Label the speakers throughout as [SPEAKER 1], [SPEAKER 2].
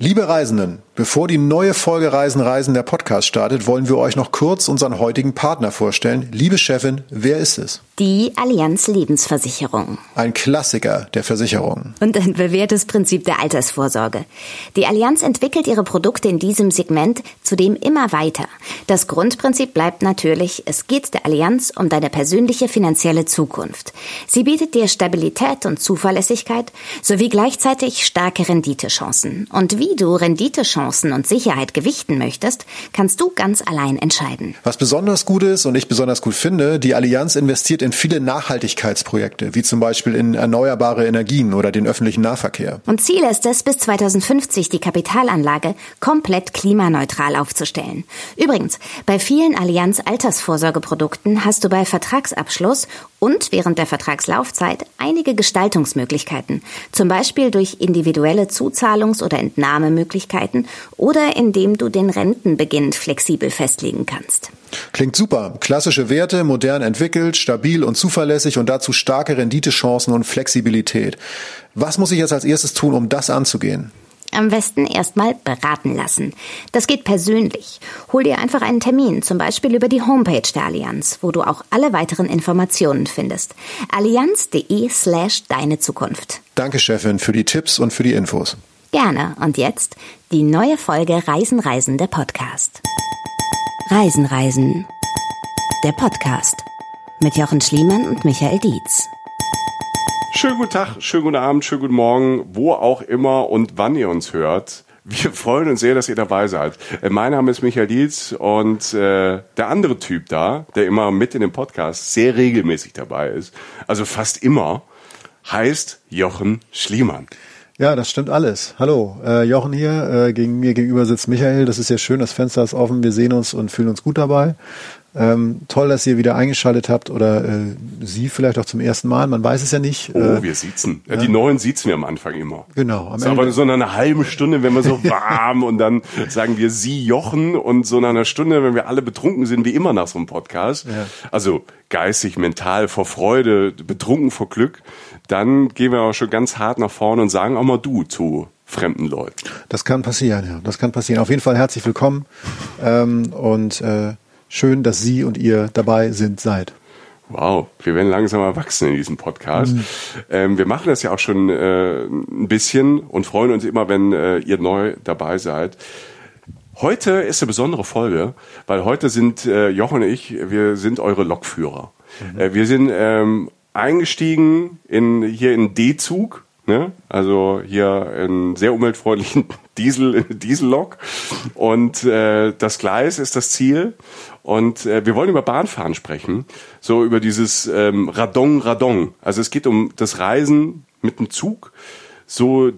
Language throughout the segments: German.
[SPEAKER 1] Liebe Reisenden, bevor die neue Folge Reisen Reisen der Podcast startet, wollen wir euch noch kurz unseren heutigen Partner vorstellen. Liebe Chefin, wer ist es?
[SPEAKER 2] Die Allianz Lebensversicherung.
[SPEAKER 1] Ein Klassiker der Versicherung.
[SPEAKER 2] Und ein bewährtes Prinzip der Altersvorsorge. Die Allianz entwickelt ihre Produkte in diesem Segment zudem immer weiter. Das Grundprinzip bleibt natürlich, es geht der Allianz um deine persönliche finanzielle Zukunft. Sie bietet dir Stabilität und Zuverlässigkeit sowie gleichzeitig starke Renditechancen. Und wie du Renditechancen und Sicherheit gewichten möchtest, kannst du ganz allein entscheiden.
[SPEAKER 1] Was besonders gut ist und ich besonders gut finde, die Allianz investiert in viele Nachhaltigkeitsprojekte, wie zum Beispiel in erneuerbare Energien oder den öffentlichen Nahverkehr.
[SPEAKER 2] Und Ziel ist es, bis 2050 die Kapitalanlage komplett klimaneutral aufzustellen. Übrigens, bei vielen Allianz Altersvorsorgeprodukten hast du bei Vertragsabschluss und während der Vertragslaufzeit einige Gestaltungsmöglichkeiten, zum Beispiel durch individuelle Zuzahlungs- oder Entnahmemöglichkeiten oder indem du den Rentenbeginn flexibel festlegen kannst.
[SPEAKER 1] Klingt super. Klassische Werte, modern entwickelt, stabil und zuverlässig und dazu starke Renditechancen und Flexibilität. Was muss ich jetzt als erstes tun, um das anzugehen?
[SPEAKER 2] Am besten erstmal beraten lassen. Das geht persönlich. Hol dir einfach einen Termin, zum Beispiel über die Homepage der Allianz, wo du auch alle weiteren Informationen findest. Allianz.de slash deine Zukunft.
[SPEAKER 1] Danke, Chefin, für die Tipps und für die Infos.
[SPEAKER 2] Gerne. Und jetzt die neue Folge Reisen Reisen der Podcast. Reisen Reisen. Der Podcast. Mit Jochen Schliemann und Michael Dietz.
[SPEAKER 3] Schönen guten Tag, schönen guten Abend, schönen guten Morgen, wo auch immer und wann ihr uns hört. Wir freuen uns sehr, dass ihr dabei seid. Äh, mein Name ist Michael Dietz und äh, der andere Typ da, der immer mit in dem Podcast sehr regelmäßig dabei ist, also fast immer, heißt Jochen Schliemann.
[SPEAKER 1] Ja, das stimmt alles. Hallo, äh, Jochen hier. Äh, gegen mir gegenüber sitzt Michael. Das ist sehr schön. Das Fenster ist offen. Wir sehen uns und fühlen uns gut dabei. Ähm, toll, dass ihr wieder eingeschaltet habt oder äh, Sie vielleicht auch zum ersten Mal. Man weiß es ja nicht.
[SPEAKER 3] Oh, äh, wir sitzen. Ja. Die neuen sitzen wir am Anfang immer.
[SPEAKER 1] Genau.
[SPEAKER 3] Am Ende aber so nach einer halben Stunde, wenn wir so warm und dann sagen wir Sie Jochen und so nach einer Stunde, wenn wir alle betrunken sind, wie immer nach so einem Podcast. Ja. Also geistig, mental, vor Freude, betrunken vor Glück, dann gehen wir auch schon ganz hart nach vorne und sagen auch mal du zu fremden Leuten.
[SPEAKER 1] Das kann passieren, ja. Das kann passieren. Auf jeden Fall herzlich willkommen ähm, und äh, Schön, dass Sie und ihr dabei sind, seid.
[SPEAKER 3] Wow, wir werden langsam erwachsen in diesem Podcast. Mhm. Ähm, wir machen das ja auch schon äh, ein bisschen und freuen uns immer, wenn äh, ihr neu dabei seid. Heute ist eine besondere Folge, weil heute sind äh, Jochen und ich, wir sind eure Lokführer. Mhm. Äh, wir sind ähm, eingestiegen in hier in D-Zug, ne? also hier in sehr umweltfreundlichen Diesel Diesellok und äh, das Gleis ist das Ziel und äh, wir wollen über Bahnfahren sprechen, so über dieses ähm, Radon, Radon. Also es geht um das Reisen mit dem Zug, so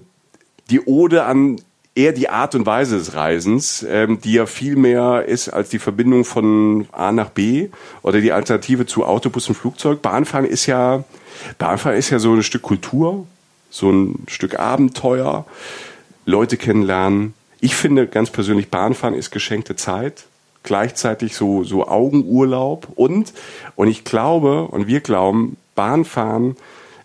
[SPEAKER 3] die Ode an eher die Art und Weise des Reisens, ähm, die ja viel mehr ist als die Verbindung von A nach B oder die Alternative zu Autobus und Flugzeug. Bahnfahren ist ja, Bahnfahren ist ja so ein Stück Kultur, so ein Stück Abenteuer, Leute kennenlernen. Ich finde ganz persönlich, Bahnfahren ist geschenkte Zeit gleichzeitig so, so Augenurlaub und, und ich glaube und wir glauben, Bahnfahren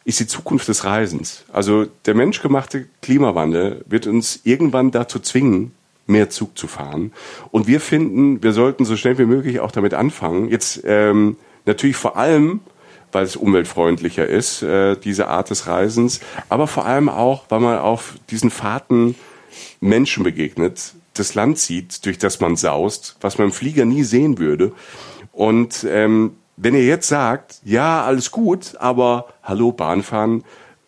[SPEAKER 3] ist die Zukunft des Reisens. Also der menschgemachte Klimawandel wird uns irgendwann dazu zwingen, mehr Zug zu fahren. Und wir finden, wir sollten so schnell wie möglich auch damit anfangen. Jetzt ähm, natürlich vor allem, weil es umweltfreundlicher ist, äh, diese Art des Reisens, aber vor allem auch, weil man auf diesen Fahrten Menschen begegnet, das Land sieht, durch das man saust, was man im Flieger nie sehen würde. Und ähm, wenn ihr jetzt sagt, ja, alles gut, aber hallo Bahnfahren,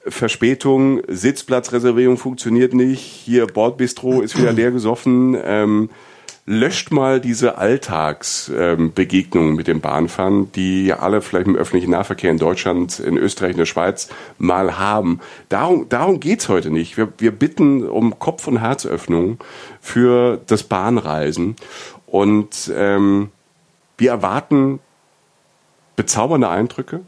[SPEAKER 3] Verspätung, Sitzplatzreservierung funktioniert nicht, hier Bordbistro ist wieder leer gesoffen, ähm, löscht mal diese Alltagsbegegnungen ähm, mit dem Bahnfahren, die alle vielleicht im öffentlichen Nahverkehr in Deutschland, in Österreich, in der Schweiz mal haben. Darum, darum geht's heute nicht. Wir, wir bitten um Kopf- und Herzöffnung für das Bahnreisen und ähm, wir erwarten bezaubernde Eindrücke.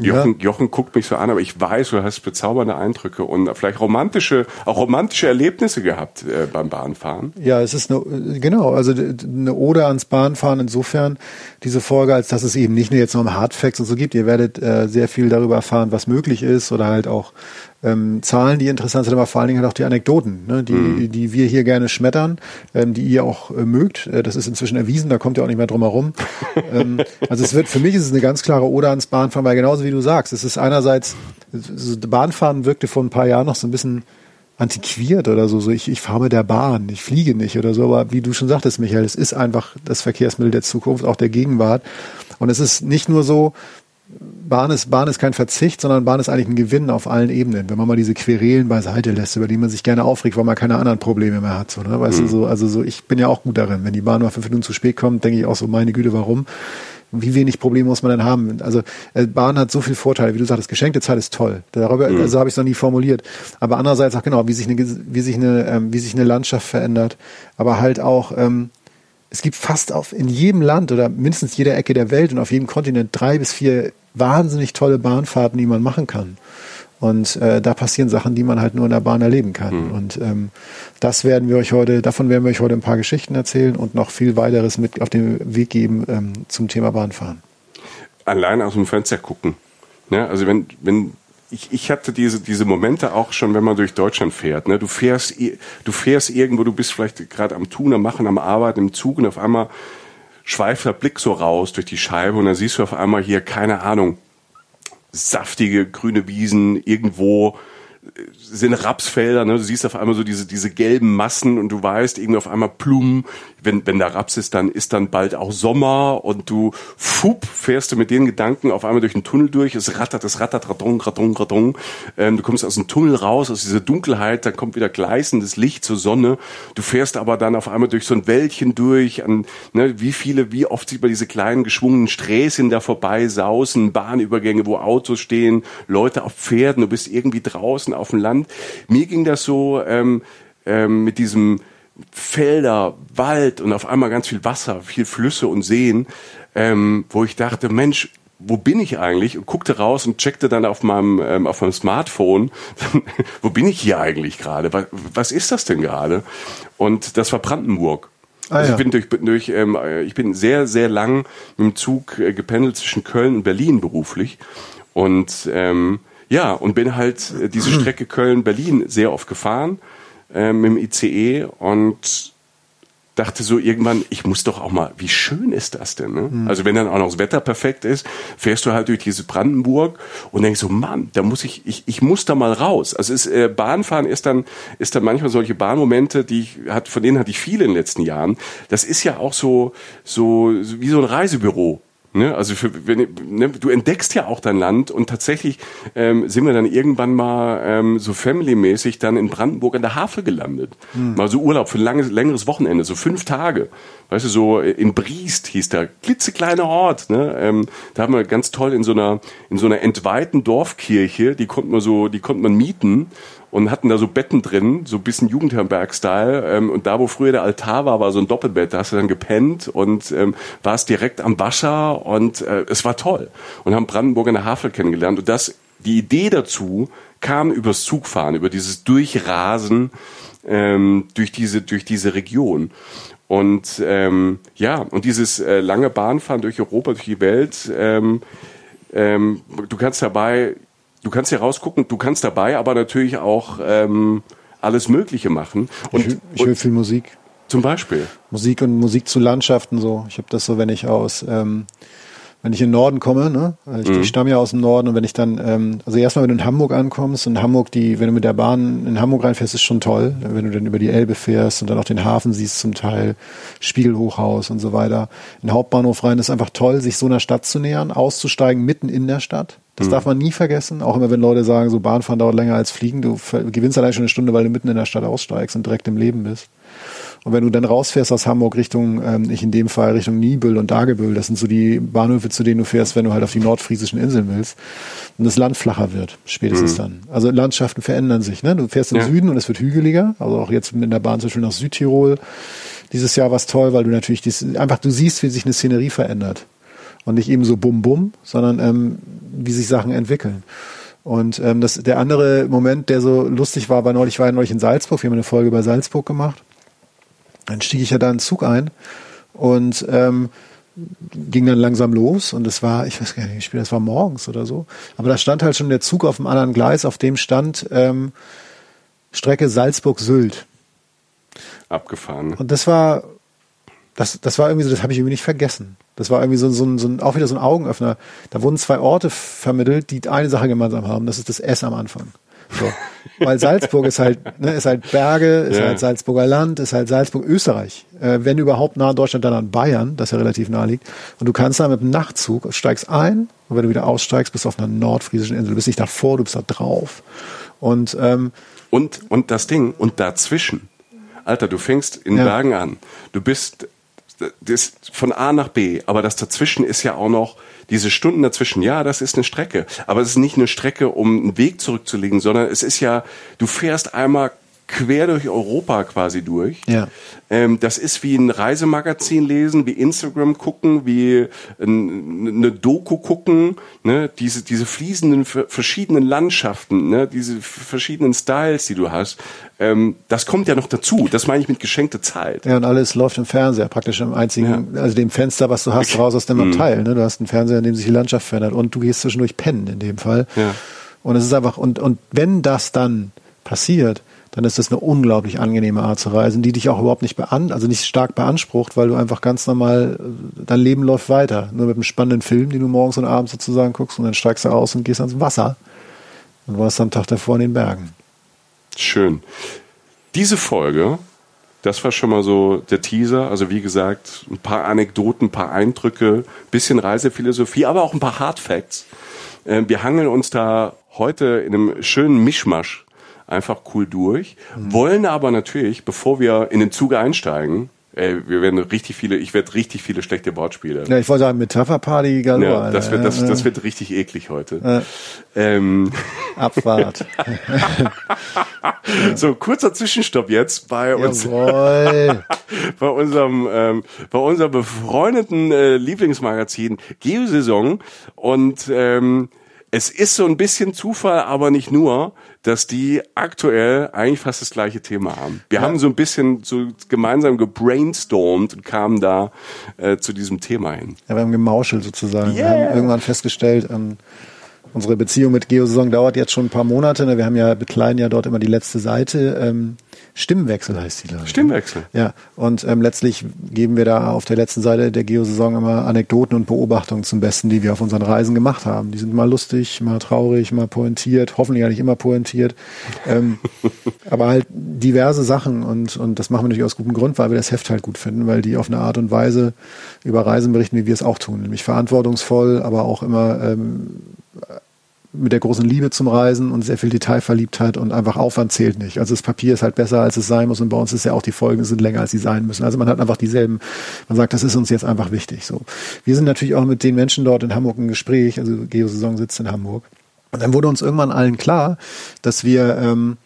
[SPEAKER 3] Jochen, ja. Jochen guckt mich so an, aber ich weiß, du hast bezaubernde Eindrücke und vielleicht romantische, auch romantische Erlebnisse gehabt äh, beim Bahnfahren.
[SPEAKER 1] Ja, es ist eine, genau, also eine Ode ans Bahnfahren insofern diese Folge, als dass es eben nicht nur jetzt noch um Hardfacts und so gibt. Ihr werdet äh, sehr viel darüber erfahren, was möglich ist oder halt auch ähm, Zahlen, die interessant sind, aber vor allen Dingen halt auch die Anekdoten, ne, die, mhm. die wir hier gerne schmettern, ähm, die ihr auch äh, mögt. Äh, das ist inzwischen erwiesen, da kommt ihr auch nicht mehr drum herum. ähm, also es wird, für mich ist es eine ganz klare Ode ans Bahnfahren, weil genauso wie du sagst, es ist einerseits, Bahnfahren wirkte vor ein paar Jahren noch so ein bisschen antiquiert oder so, so ich, ich fahre mit der Bahn, ich fliege nicht oder so, aber wie du schon sagtest, Michael, es ist einfach das Verkehrsmittel der Zukunft, auch der Gegenwart. Und es ist nicht nur so, Bahn ist, Bahn ist kein Verzicht, sondern Bahn ist eigentlich ein Gewinn auf allen Ebenen. Wenn man mal diese Querelen beiseite lässt, über die man sich gerne aufregt, weil man keine anderen Probleme mehr hat. So, ne? Weißt mhm. du, so, also so, ich bin ja auch gut darin. Wenn die Bahn mal fünf Minuten zu spät kommt, denke ich auch so, meine Güte, warum? Wie wenig Probleme muss man denn haben? Also äh, Bahn hat so viel Vorteile, wie du sagst, geschenkte Zeit ist toll. Darüber, mhm. also habe ich es noch nie formuliert. Aber andererseits auch genau, wie sich eine, wie sich eine, ähm, wie sich eine Landschaft verändert, aber halt auch ähm, es gibt fast auf in jedem Land oder mindestens jeder Ecke der Welt und auf jedem Kontinent drei bis vier wahnsinnig tolle Bahnfahrten, die man machen kann. Und äh, da passieren Sachen, die man halt nur in der Bahn erleben kann. Mhm. Und ähm, das werden wir euch heute, davon werden wir euch heute ein paar Geschichten erzählen und noch viel weiteres mit auf den Weg geben ähm, zum Thema Bahnfahren.
[SPEAKER 3] Allein aus dem Fenster gucken. Ne? Also wenn, wenn ich, ich hatte diese, diese Momente auch schon, wenn man durch Deutschland fährt. Ne? Du fährst, du fährst irgendwo, du bist vielleicht gerade am Tun, am Machen, am Arbeiten im Zug und auf einmal schweift der Blick so raus durch die Scheibe und dann siehst du auf einmal hier, keine Ahnung, saftige grüne Wiesen irgendwo sind Rapsfelder, ne? du siehst auf einmal so diese, diese gelben Massen und du weißt irgendwie auf einmal plum, wenn, wenn da Raps ist, dann ist dann bald auch Sommer und du fupp, fährst du mit den Gedanken auf einmal durch den Tunnel durch, es rattert, es rattert, radong, radong, radong, ähm, du kommst aus dem Tunnel raus, aus dieser Dunkelheit, dann kommt wieder gleißendes Licht zur Sonne, du fährst aber dann auf einmal durch so ein Wäldchen durch, an, ne, wie viele, wie oft sieht man diese kleinen geschwungenen Sträßchen da vorbei, sausen, Bahnübergänge, wo Autos stehen, Leute auf Pferden, du bist irgendwie draußen auf dem Land. Mir ging das so ähm, ähm, mit diesem Felder, Wald und auf einmal ganz viel Wasser, viel Flüsse und Seen, ähm, wo ich dachte, Mensch, wo bin ich eigentlich? Und guckte raus und checkte dann auf meinem, ähm, auf meinem Smartphone, wo bin ich hier eigentlich gerade? Was, was ist das denn gerade? Und das war Brandenburg. Ah, also ich bin durch, durch ähm, ich bin sehr, sehr lang mit dem Zug äh, gependelt zwischen Köln und Berlin beruflich. Und ähm, ja, und bin halt äh, diese Strecke Köln-Berlin sehr oft gefahren ähm, im ICE und dachte so irgendwann, ich muss doch auch mal, wie schön ist das denn? Ne? Mhm. Also wenn dann auch noch das Wetter perfekt ist, fährst du halt durch diese Brandenburg und denkst so, Mann, da muss ich, ich, ich muss da mal raus. Also ist, äh, Bahnfahren ist dann, ist dann manchmal solche Bahnmomente, die ich, hat, von denen hatte ich viele in den letzten Jahren. Das ist ja auch so, so, wie so ein Reisebüro. Ne? Also für, wenn, ne, du entdeckst ja auch dein Land und tatsächlich ähm, sind wir dann irgendwann mal ähm, so family-mäßig dann in Brandenburg an der Havel gelandet. Hm. Mal so Urlaub für ein langes, längeres Wochenende, so fünf Tage. Weißt du, so in Briest hieß der klitzekleine Ort. Ne? Ähm, da haben wir ganz toll in so einer in so einer entweihten Dorfkirche, die konnte man so, die konnte man mieten und hatten da so Betten drin, so ein bisschen Jugendherberg-Style. Ähm, und da, wo früher der Altar war, war so ein Doppelbett. Da hast du dann gepennt und ähm, warst direkt am Wasser und äh, es war toll. Und haben Brandenburg in der Havel kennengelernt. Und das, die Idee dazu kam übers Zugfahren, über dieses Durchrasen ähm, durch diese durch diese Region. Und ähm, ja, und dieses äh, lange Bahnfahren durch Europa, durch die Welt, ähm, ähm, du kannst dabei du kannst hier rausgucken, du kannst dabei aber natürlich auch ähm, alles Mögliche machen.
[SPEAKER 1] Und, ich, ich höre viel Musik.
[SPEAKER 3] Zum Beispiel.
[SPEAKER 1] Musik und Musik zu Landschaften so. Ich habe das so, wenn ich aus, ähm, wenn ich in den Norden komme, ne? Ich, mhm. ich stamme ja aus dem Norden und wenn ich dann, ähm, also erstmal, wenn du in Hamburg ankommst und Hamburg, die, wenn du mit der Bahn in Hamburg reinfährst, ist schon toll. Wenn du dann über die Elbe fährst und dann auch den Hafen siehst zum Teil, Spiegelhochhaus und so weiter. In Hauptbahnhof rein ist einfach toll, sich so einer Stadt zu nähern, auszusteigen mitten in der Stadt das mhm. darf man nie vergessen. Auch immer wenn Leute sagen, so Bahnfahren dauert länger als Fliegen, du gewinnst allein schon eine Stunde, weil du mitten in der Stadt aussteigst und direkt im Leben bist. Und wenn du dann rausfährst aus Hamburg Richtung, ähm, ich in dem Fall Richtung Niebüll und Dagebüll, das sind so die Bahnhöfe, zu denen du fährst, wenn du halt auf die nordfriesischen Inseln willst, und das Land flacher wird, spätestens mhm. dann. Also Landschaften verändern sich. Ne? Du fährst im ja. Süden und es wird hügeliger, also auch jetzt mit der Bahn zum Beispiel nach Südtirol. Dieses Jahr war es toll, weil du natürlich dies, einfach, du siehst, wie sich eine Szenerie verändert. Und nicht eben so bum bum, sondern ähm, wie sich Sachen entwickeln. Und ähm, das, der andere Moment, der so lustig war, war neulich, ich war neulich in Salzburg, wir haben eine Folge über Salzburg gemacht. Dann stieg ich ja da in den Zug ein und ähm, ging dann langsam los und es war, ich weiß gar nicht, wie spät, das war morgens oder so. Aber da stand halt schon der Zug auf dem anderen Gleis, auf dem stand ähm, Strecke Salzburg-Sylt.
[SPEAKER 3] Abgefahren.
[SPEAKER 1] Und das war, das, das war irgendwie so, das habe ich irgendwie nicht vergessen. Das war irgendwie so, so, ein, so ein, auch wieder so ein Augenöffner. Da wurden zwei Orte vermittelt, die eine Sache gemeinsam haben. Das ist das S am Anfang. So. Weil Salzburg ist halt, ne, ist halt Berge, ist ja. halt Salzburger Land, ist halt Salzburg, Österreich. Äh, wenn überhaupt nah an Deutschland, dann an Bayern, das ja relativ nah liegt. Und du kannst da mit dem Nachtzug, steigst ein und wenn du wieder aussteigst, bist du auf einer nordfriesischen Insel. Du bist nicht davor, du bist da drauf. Und, ähm,
[SPEAKER 3] und, und das Ding, und dazwischen. Alter, du fängst in ja. Bergen an. Du bist das von A nach B, aber das dazwischen ist ja auch noch diese Stunden dazwischen, ja, das ist eine Strecke. Aber es ist nicht eine Strecke, um einen Weg zurückzulegen, sondern es ist ja, du fährst einmal quer durch Europa quasi durch.
[SPEAKER 1] Ja.
[SPEAKER 3] Ähm, das ist wie ein Reisemagazin lesen, wie Instagram gucken, wie ein, eine Doku gucken, ne? diese, diese fließenden verschiedenen Landschaften, ne? diese verschiedenen Styles, die du hast. Ähm, das kommt ja noch dazu. Das meine ich mit geschenkte Zeit.
[SPEAKER 1] Ja, und alles läuft im Fernseher, praktisch im einzigen, ja. also dem Fenster, was du hast, raus aus dem mhm. Abteil. Ne? Du hast einen Fernseher, in dem sich die Landschaft verändert und du gehst zwischendurch pennen in dem Fall.
[SPEAKER 3] Ja.
[SPEAKER 1] Und es ist einfach, und, und wenn das dann passiert, dann ist das eine unglaublich angenehme Art zu reisen, die dich auch überhaupt nicht bean also nicht stark beansprucht, weil du einfach ganz normal, dein Leben läuft weiter. Nur mit einem spannenden Film, den du morgens und abends sozusagen guckst und dann steigst du aus und gehst ans Wasser und warst am Tag davor in den Bergen.
[SPEAKER 3] Schön. Diese Folge, das war schon mal so der Teaser. Also wie gesagt, ein paar Anekdoten, ein paar Eindrücke, bisschen Reisephilosophie, aber auch ein paar Hard Facts. Ähm, wir hangeln uns da heute in einem schönen Mischmasch einfach cool durch, mhm. wollen aber natürlich, bevor wir in den Zug einsteigen, Ey, wir werden richtig viele, ich werde richtig viele schlechte Wortspiele.
[SPEAKER 1] Ja, ich wollte sagen, Metapherparty galore.
[SPEAKER 3] Ja, das wird, das, das wird richtig eklig heute. Ja. Ähm.
[SPEAKER 1] Abfahrt.
[SPEAKER 3] so, kurzer Zwischenstopp jetzt bei uns. bei unserem, ähm, bei unserem befreundeten äh, Lieblingsmagazin Geosaison und, ähm, es ist so ein bisschen Zufall, aber nicht nur, dass die aktuell eigentlich fast das gleiche Thema haben. Wir ja. haben so ein bisschen so gemeinsam gebrainstormt und kamen da äh, zu diesem Thema hin.
[SPEAKER 1] Ja, wir haben gemauschelt sozusagen. Yeah. Wir haben irgendwann festgestellt, ähm, unsere Beziehung mit Geosaison dauert jetzt schon ein paar Monate. Ne? Wir haben ja bekleiden ja dort immer die letzte Seite. Ähm, Stimmwechsel heißt die, glaube
[SPEAKER 3] ich. Stimmwechsel.
[SPEAKER 1] Ja, und ähm, letztlich geben wir da auf der letzten Seite der Geosaison immer Anekdoten und Beobachtungen zum Besten, die wir auf unseren Reisen gemacht haben. Die sind mal lustig, mal traurig, mal pointiert, hoffentlich ja nicht immer pointiert. ähm, aber halt diverse Sachen und, und das machen wir natürlich aus gutem Grund, weil wir das Heft halt gut finden, weil die auf eine Art und Weise über Reisen berichten, wie wir es auch tun. Nämlich verantwortungsvoll, aber auch immer ähm, mit der großen Liebe zum Reisen und sehr viel Detailverliebtheit und einfach Aufwand zählt nicht. Also das Papier ist halt besser, als es sein muss und bei uns ist ja auch die Folgen sind länger, als sie sein müssen. Also man hat einfach dieselben, man sagt, das ist uns jetzt einfach wichtig. So, Wir sind natürlich auch mit den Menschen dort in Hamburg im Gespräch, also Geosaison sitzt in Hamburg. Und dann wurde uns irgendwann allen klar, dass wir ähm,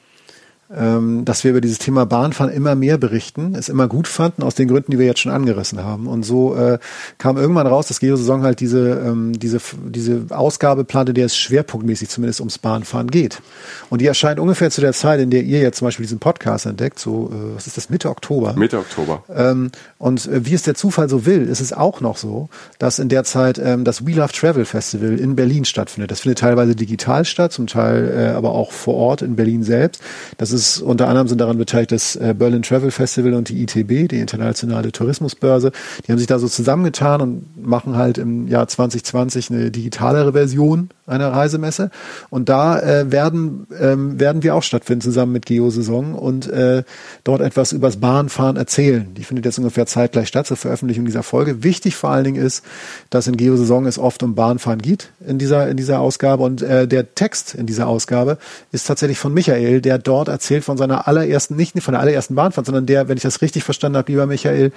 [SPEAKER 1] ähm, dass wir über dieses Thema Bahnfahren immer mehr berichten, es immer gut fanden, aus den Gründen, die wir jetzt schon angerissen haben. Und so äh, kam irgendwann raus, dass Geo-Saison halt diese, ähm, diese, diese Ausgabe plante, der es schwerpunktmäßig zumindest ums Bahnfahren geht. Und die erscheint ungefähr zu der Zeit, in der ihr jetzt zum Beispiel diesen Podcast entdeckt, so, äh, was ist das, Mitte Oktober?
[SPEAKER 3] Mitte Oktober.
[SPEAKER 1] Ähm, und äh, wie es der Zufall so will, ist es auch noch so, dass in der Zeit ähm, das We Love Travel Festival in Berlin stattfindet. Das findet teilweise digital statt, zum Teil äh, aber auch vor Ort in Berlin selbst. Das ist ist unter anderem sind daran beteiligt das äh, Berlin Travel Festival und die ITB, die Internationale Tourismusbörse. Die haben sich da so zusammengetan und machen halt im Jahr 2020 eine digitalere Version einer Reisemesse. Und da äh, werden, ähm, werden wir auch stattfinden zusammen mit Geosaison und äh, dort etwas übers Bahnfahren erzählen. Die findet jetzt ungefähr zeitgleich statt zur Veröffentlichung dieser Folge. Wichtig vor allen Dingen ist, dass in Geosaison es oft um Bahnfahren geht in dieser, in dieser Ausgabe. Und äh, der Text in dieser Ausgabe ist tatsächlich von Michael, der dort erzählt von seiner allerersten, nicht von der allerersten Bahnfahrt, sondern der, wenn ich das richtig verstanden habe, lieber Michael,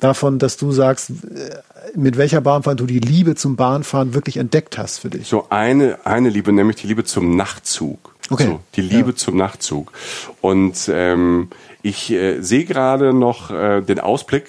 [SPEAKER 1] davon, dass du sagst, mit welcher Bahnfahrt du die Liebe zum Bahnfahren wirklich entdeckt hast für dich.
[SPEAKER 3] So eine, eine Liebe, nämlich die Liebe zum Nachtzug.
[SPEAKER 1] Okay.
[SPEAKER 3] So, die Liebe ja. zum Nachtzug. Und ähm, ich äh, sehe gerade noch äh, den Ausblick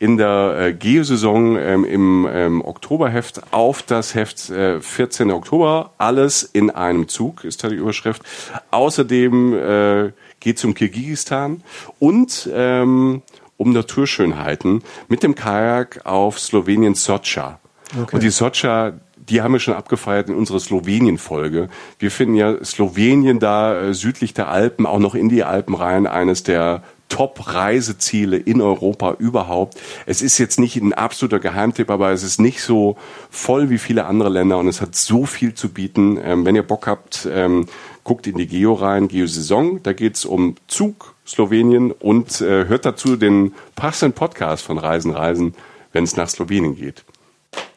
[SPEAKER 3] in der äh, Geosaison ähm, im ähm, Oktoberheft auf das Heft äh, 14. Oktober. Alles in einem Zug ist da die Überschrift. Außerdem äh, geht es um Kirgisistan und ähm, um Naturschönheiten mit dem Kajak auf Slowenien Socha. Okay. Und die Socha, die haben wir schon abgefeiert in unserer Slowenien-Folge. Wir finden ja Slowenien da äh, südlich der Alpen, auch noch in die Alpen rein, eines der Top-Reiseziele in Europa überhaupt. Es ist jetzt nicht ein absoluter Geheimtipp, aber es ist nicht so voll wie viele andere Länder und es hat so viel zu bieten. Ähm, wenn ihr Bock habt, ähm, guckt in die Geo rein, Geo-Saison. Da geht's um Zug, Slowenien und äh, hört dazu den passenden Podcast von Reisen, Reisen, wenn es nach Slowenien geht.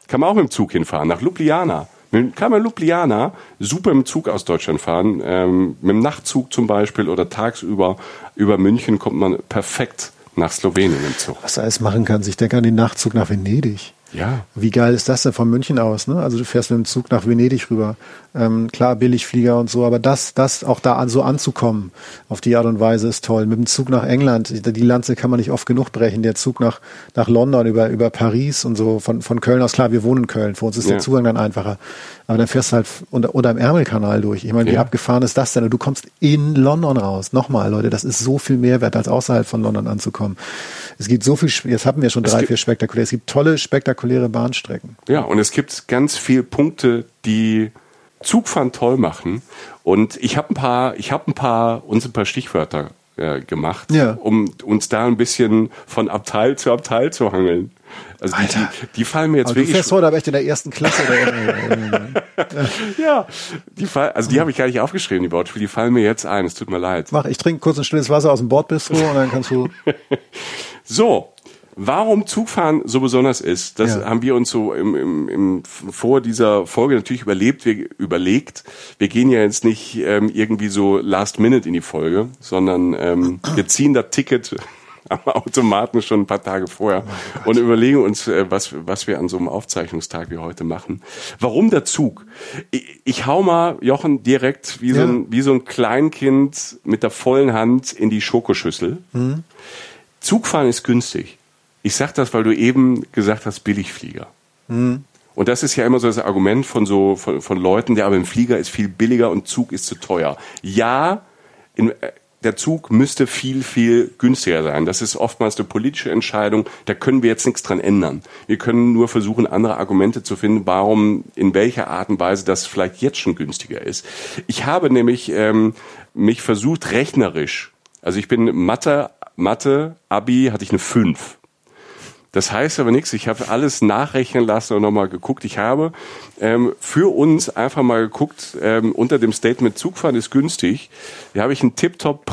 [SPEAKER 3] Kann man auch mit dem Zug hinfahren, nach Ljubljana. Kann man Ljubljana super im Zug aus Deutschland fahren, ähm, mit dem Nachtzug zum Beispiel oder tagsüber über München kommt man perfekt nach Slowenien im Zug.
[SPEAKER 1] Was er alles machen kann. Ich denke an den Nachtzug nach Venedig.
[SPEAKER 3] Ja.
[SPEAKER 1] Wie geil ist das denn von München aus? Ne? Also du fährst mit dem Zug nach Venedig rüber. Ähm, klar, Billigflieger und so, aber das, das auch da an, so anzukommen, auf die Art und Weise ist toll. Mit dem Zug nach England, die Lanze kann man nicht oft genug brechen. Der Zug nach, nach London über, über Paris und so, von, von Köln aus, klar, wir wohnen in Köln, für uns ist ja. der Zugang dann einfacher. Aber dann fährst du halt unter, unter dem Ärmelkanal durch. Ich meine, ja. wie abgefahren ist das denn? Du kommst in London raus. Nochmal, Leute, das ist so viel Mehrwert, als außerhalb von London anzukommen. Es gibt so viel, jetzt haben wir schon drei, vier spektakuläre, es gibt tolle, spektakuläre Bahnstrecken.
[SPEAKER 3] Ja, und es gibt ganz viele Punkte, die Zugfahren toll machen. Und ich habe ein paar, ich habe ein paar, uns ein paar Stichwörter äh, gemacht,
[SPEAKER 1] ja.
[SPEAKER 3] um uns da ein bisschen von Abteil zu Abteil zu hangeln. Also die, die, die, fallen mir jetzt aber
[SPEAKER 1] wirklich. Du fährst heute aber echt in der ersten Klasse.
[SPEAKER 3] Ja, die fall, also die habe ich gar nicht aufgeschrieben, die Wortspiele. Die fallen mir jetzt ein. Es tut mir leid.
[SPEAKER 1] Mach, ich trinke kurz ein stilles Wasser aus dem Bordbistro und dann kannst du.
[SPEAKER 3] so, Warum Zugfahren so besonders ist, das ja. haben wir uns so im, im, im, vor dieser Folge natürlich überlebt, wir, überlegt. Wir gehen ja jetzt nicht ähm, irgendwie so last minute in die Folge, sondern ähm, wir ziehen das Ticket am Automaten schon ein paar Tage vorher oh und überlegen uns, äh, was, was wir an so einem Aufzeichnungstag wie heute machen. Warum der Zug? Ich, ich hau mal, Jochen, direkt wie, ja. so ein, wie so ein Kleinkind mit der vollen Hand in die Schokoschüssel. Mhm. Zugfahren ist günstig. Ich sag das, weil du eben gesagt hast, Billigflieger. Mhm. Und das ist ja immer so das Argument von so von, von Leuten, der aber im Flieger ist viel billiger und Zug ist zu teuer. Ja, in, äh, der Zug müsste viel, viel günstiger sein. Das ist oftmals eine politische Entscheidung. Da können wir jetzt nichts dran ändern. Wir können nur versuchen, andere Argumente zu finden, warum, in welcher Art und Weise das vielleicht jetzt schon günstiger ist. Ich habe nämlich ähm, mich versucht, rechnerisch, also ich bin Mathe, Mathe, Abi hatte ich eine 5. Das heißt aber nichts. Ich habe alles nachrechnen lassen und nochmal geguckt. Ich habe ähm, für uns einfach mal geguckt, ähm, unter dem Statement Zugfahren ist günstig. Da habe ich ein Tip-Top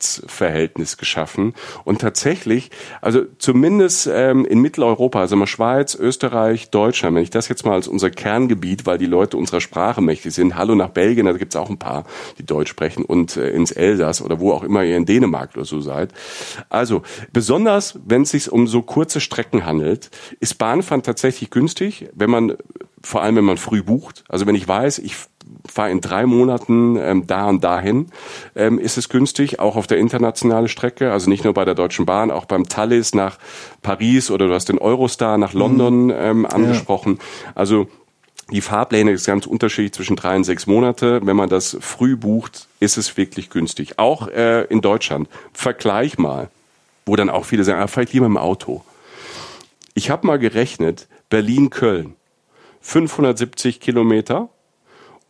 [SPEAKER 3] Preis-Zeit-Sicherheitsverhältnis geschaffen. Und tatsächlich, also zumindest ähm, in Mitteleuropa, also mal Schweiz, Österreich, Deutschland, wenn ich das jetzt mal als unser Kerngebiet, weil die Leute unserer Sprache mächtig sind, hallo nach Belgien, da gibt's auch ein paar, die Deutsch sprechen, und äh, ins Elsass oder wo auch immer ihr in Dänemark oder so seid. Also Besonders, wenn es sich um so kurze Strecken handelt, ist Bahnfahren tatsächlich günstig, wenn man, vor allem wenn man früh bucht. Also wenn ich weiß, ich fahre in drei Monaten ähm, da und dahin, ähm, ist es günstig, auch auf der internationalen Strecke, also nicht nur bei der Deutschen Bahn, auch beim Thalys nach Paris oder du hast den Eurostar nach London mhm. ähm, angesprochen. Ja. Also die Fahrpläne ist ganz unterschiedlich zwischen drei und sechs Monate. Wenn man das früh bucht, ist es wirklich günstig. Auch äh, in Deutschland. Vergleich mal wo dann auch viele sagen, ah, vielleicht lieber im Auto. Ich habe mal gerechnet, Berlin-Köln, 570 Kilometer,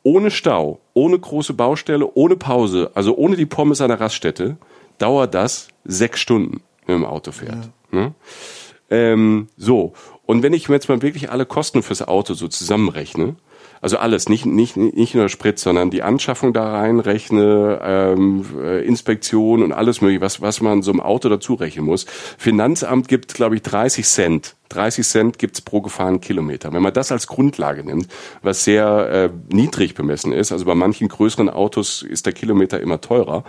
[SPEAKER 3] ohne Stau, ohne große Baustelle, ohne Pause, also ohne die Pommes an der Raststätte, dauert das sechs Stunden, wenn man im Auto fährt. Ja. Ne? Ähm, so, und wenn ich mir jetzt mal wirklich alle Kosten fürs Auto so zusammenrechne, also alles, nicht, nicht, nicht nur Sprit, sondern die Anschaffung da reinrechne, ähm, äh, Inspektion und alles mögliche, was, was man so einem Auto dazu rechnen muss. Finanzamt gibt, glaube ich, 30 Cent. 30 Cent gibt's pro gefahrenen Kilometer. Wenn man das als Grundlage nimmt, was sehr äh, niedrig bemessen ist, also bei manchen größeren Autos ist der Kilometer immer teurer,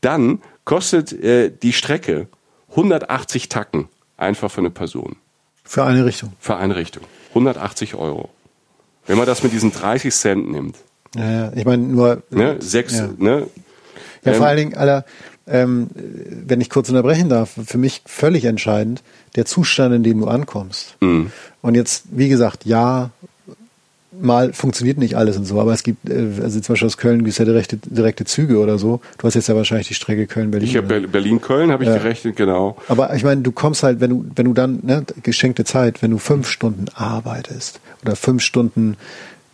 [SPEAKER 3] dann kostet äh, die Strecke 180 Tacken einfach für eine Person.
[SPEAKER 1] Für eine Richtung.
[SPEAKER 3] Für eine Richtung. 180 Euro. Wenn man das mit diesen 30 Cent nimmt.
[SPEAKER 1] Ja, ja. ich meine nur.
[SPEAKER 3] Ne, sechs,
[SPEAKER 1] ja.
[SPEAKER 3] ne?
[SPEAKER 1] Ja, vor ähm, allen Dingen, Alter, ähm, wenn ich kurz unterbrechen darf, für mich völlig entscheidend, der Zustand, in dem du ankommst. Mhm. Und jetzt, wie gesagt, ja, mal funktioniert nicht alles und so, aber es gibt, äh, also zum Beispiel aus Köln gibt es ja direkte, direkte Züge oder so. Du hast jetzt ja wahrscheinlich die Strecke Köln-Berlin.
[SPEAKER 3] Ich habe Berlin-Köln habe ich ja. gerechnet, genau.
[SPEAKER 1] Aber ich meine, du kommst halt, wenn du, wenn du dann, ne, geschenkte Zeit, wenn du fünf Stunden arbeitest oder fünf Stunden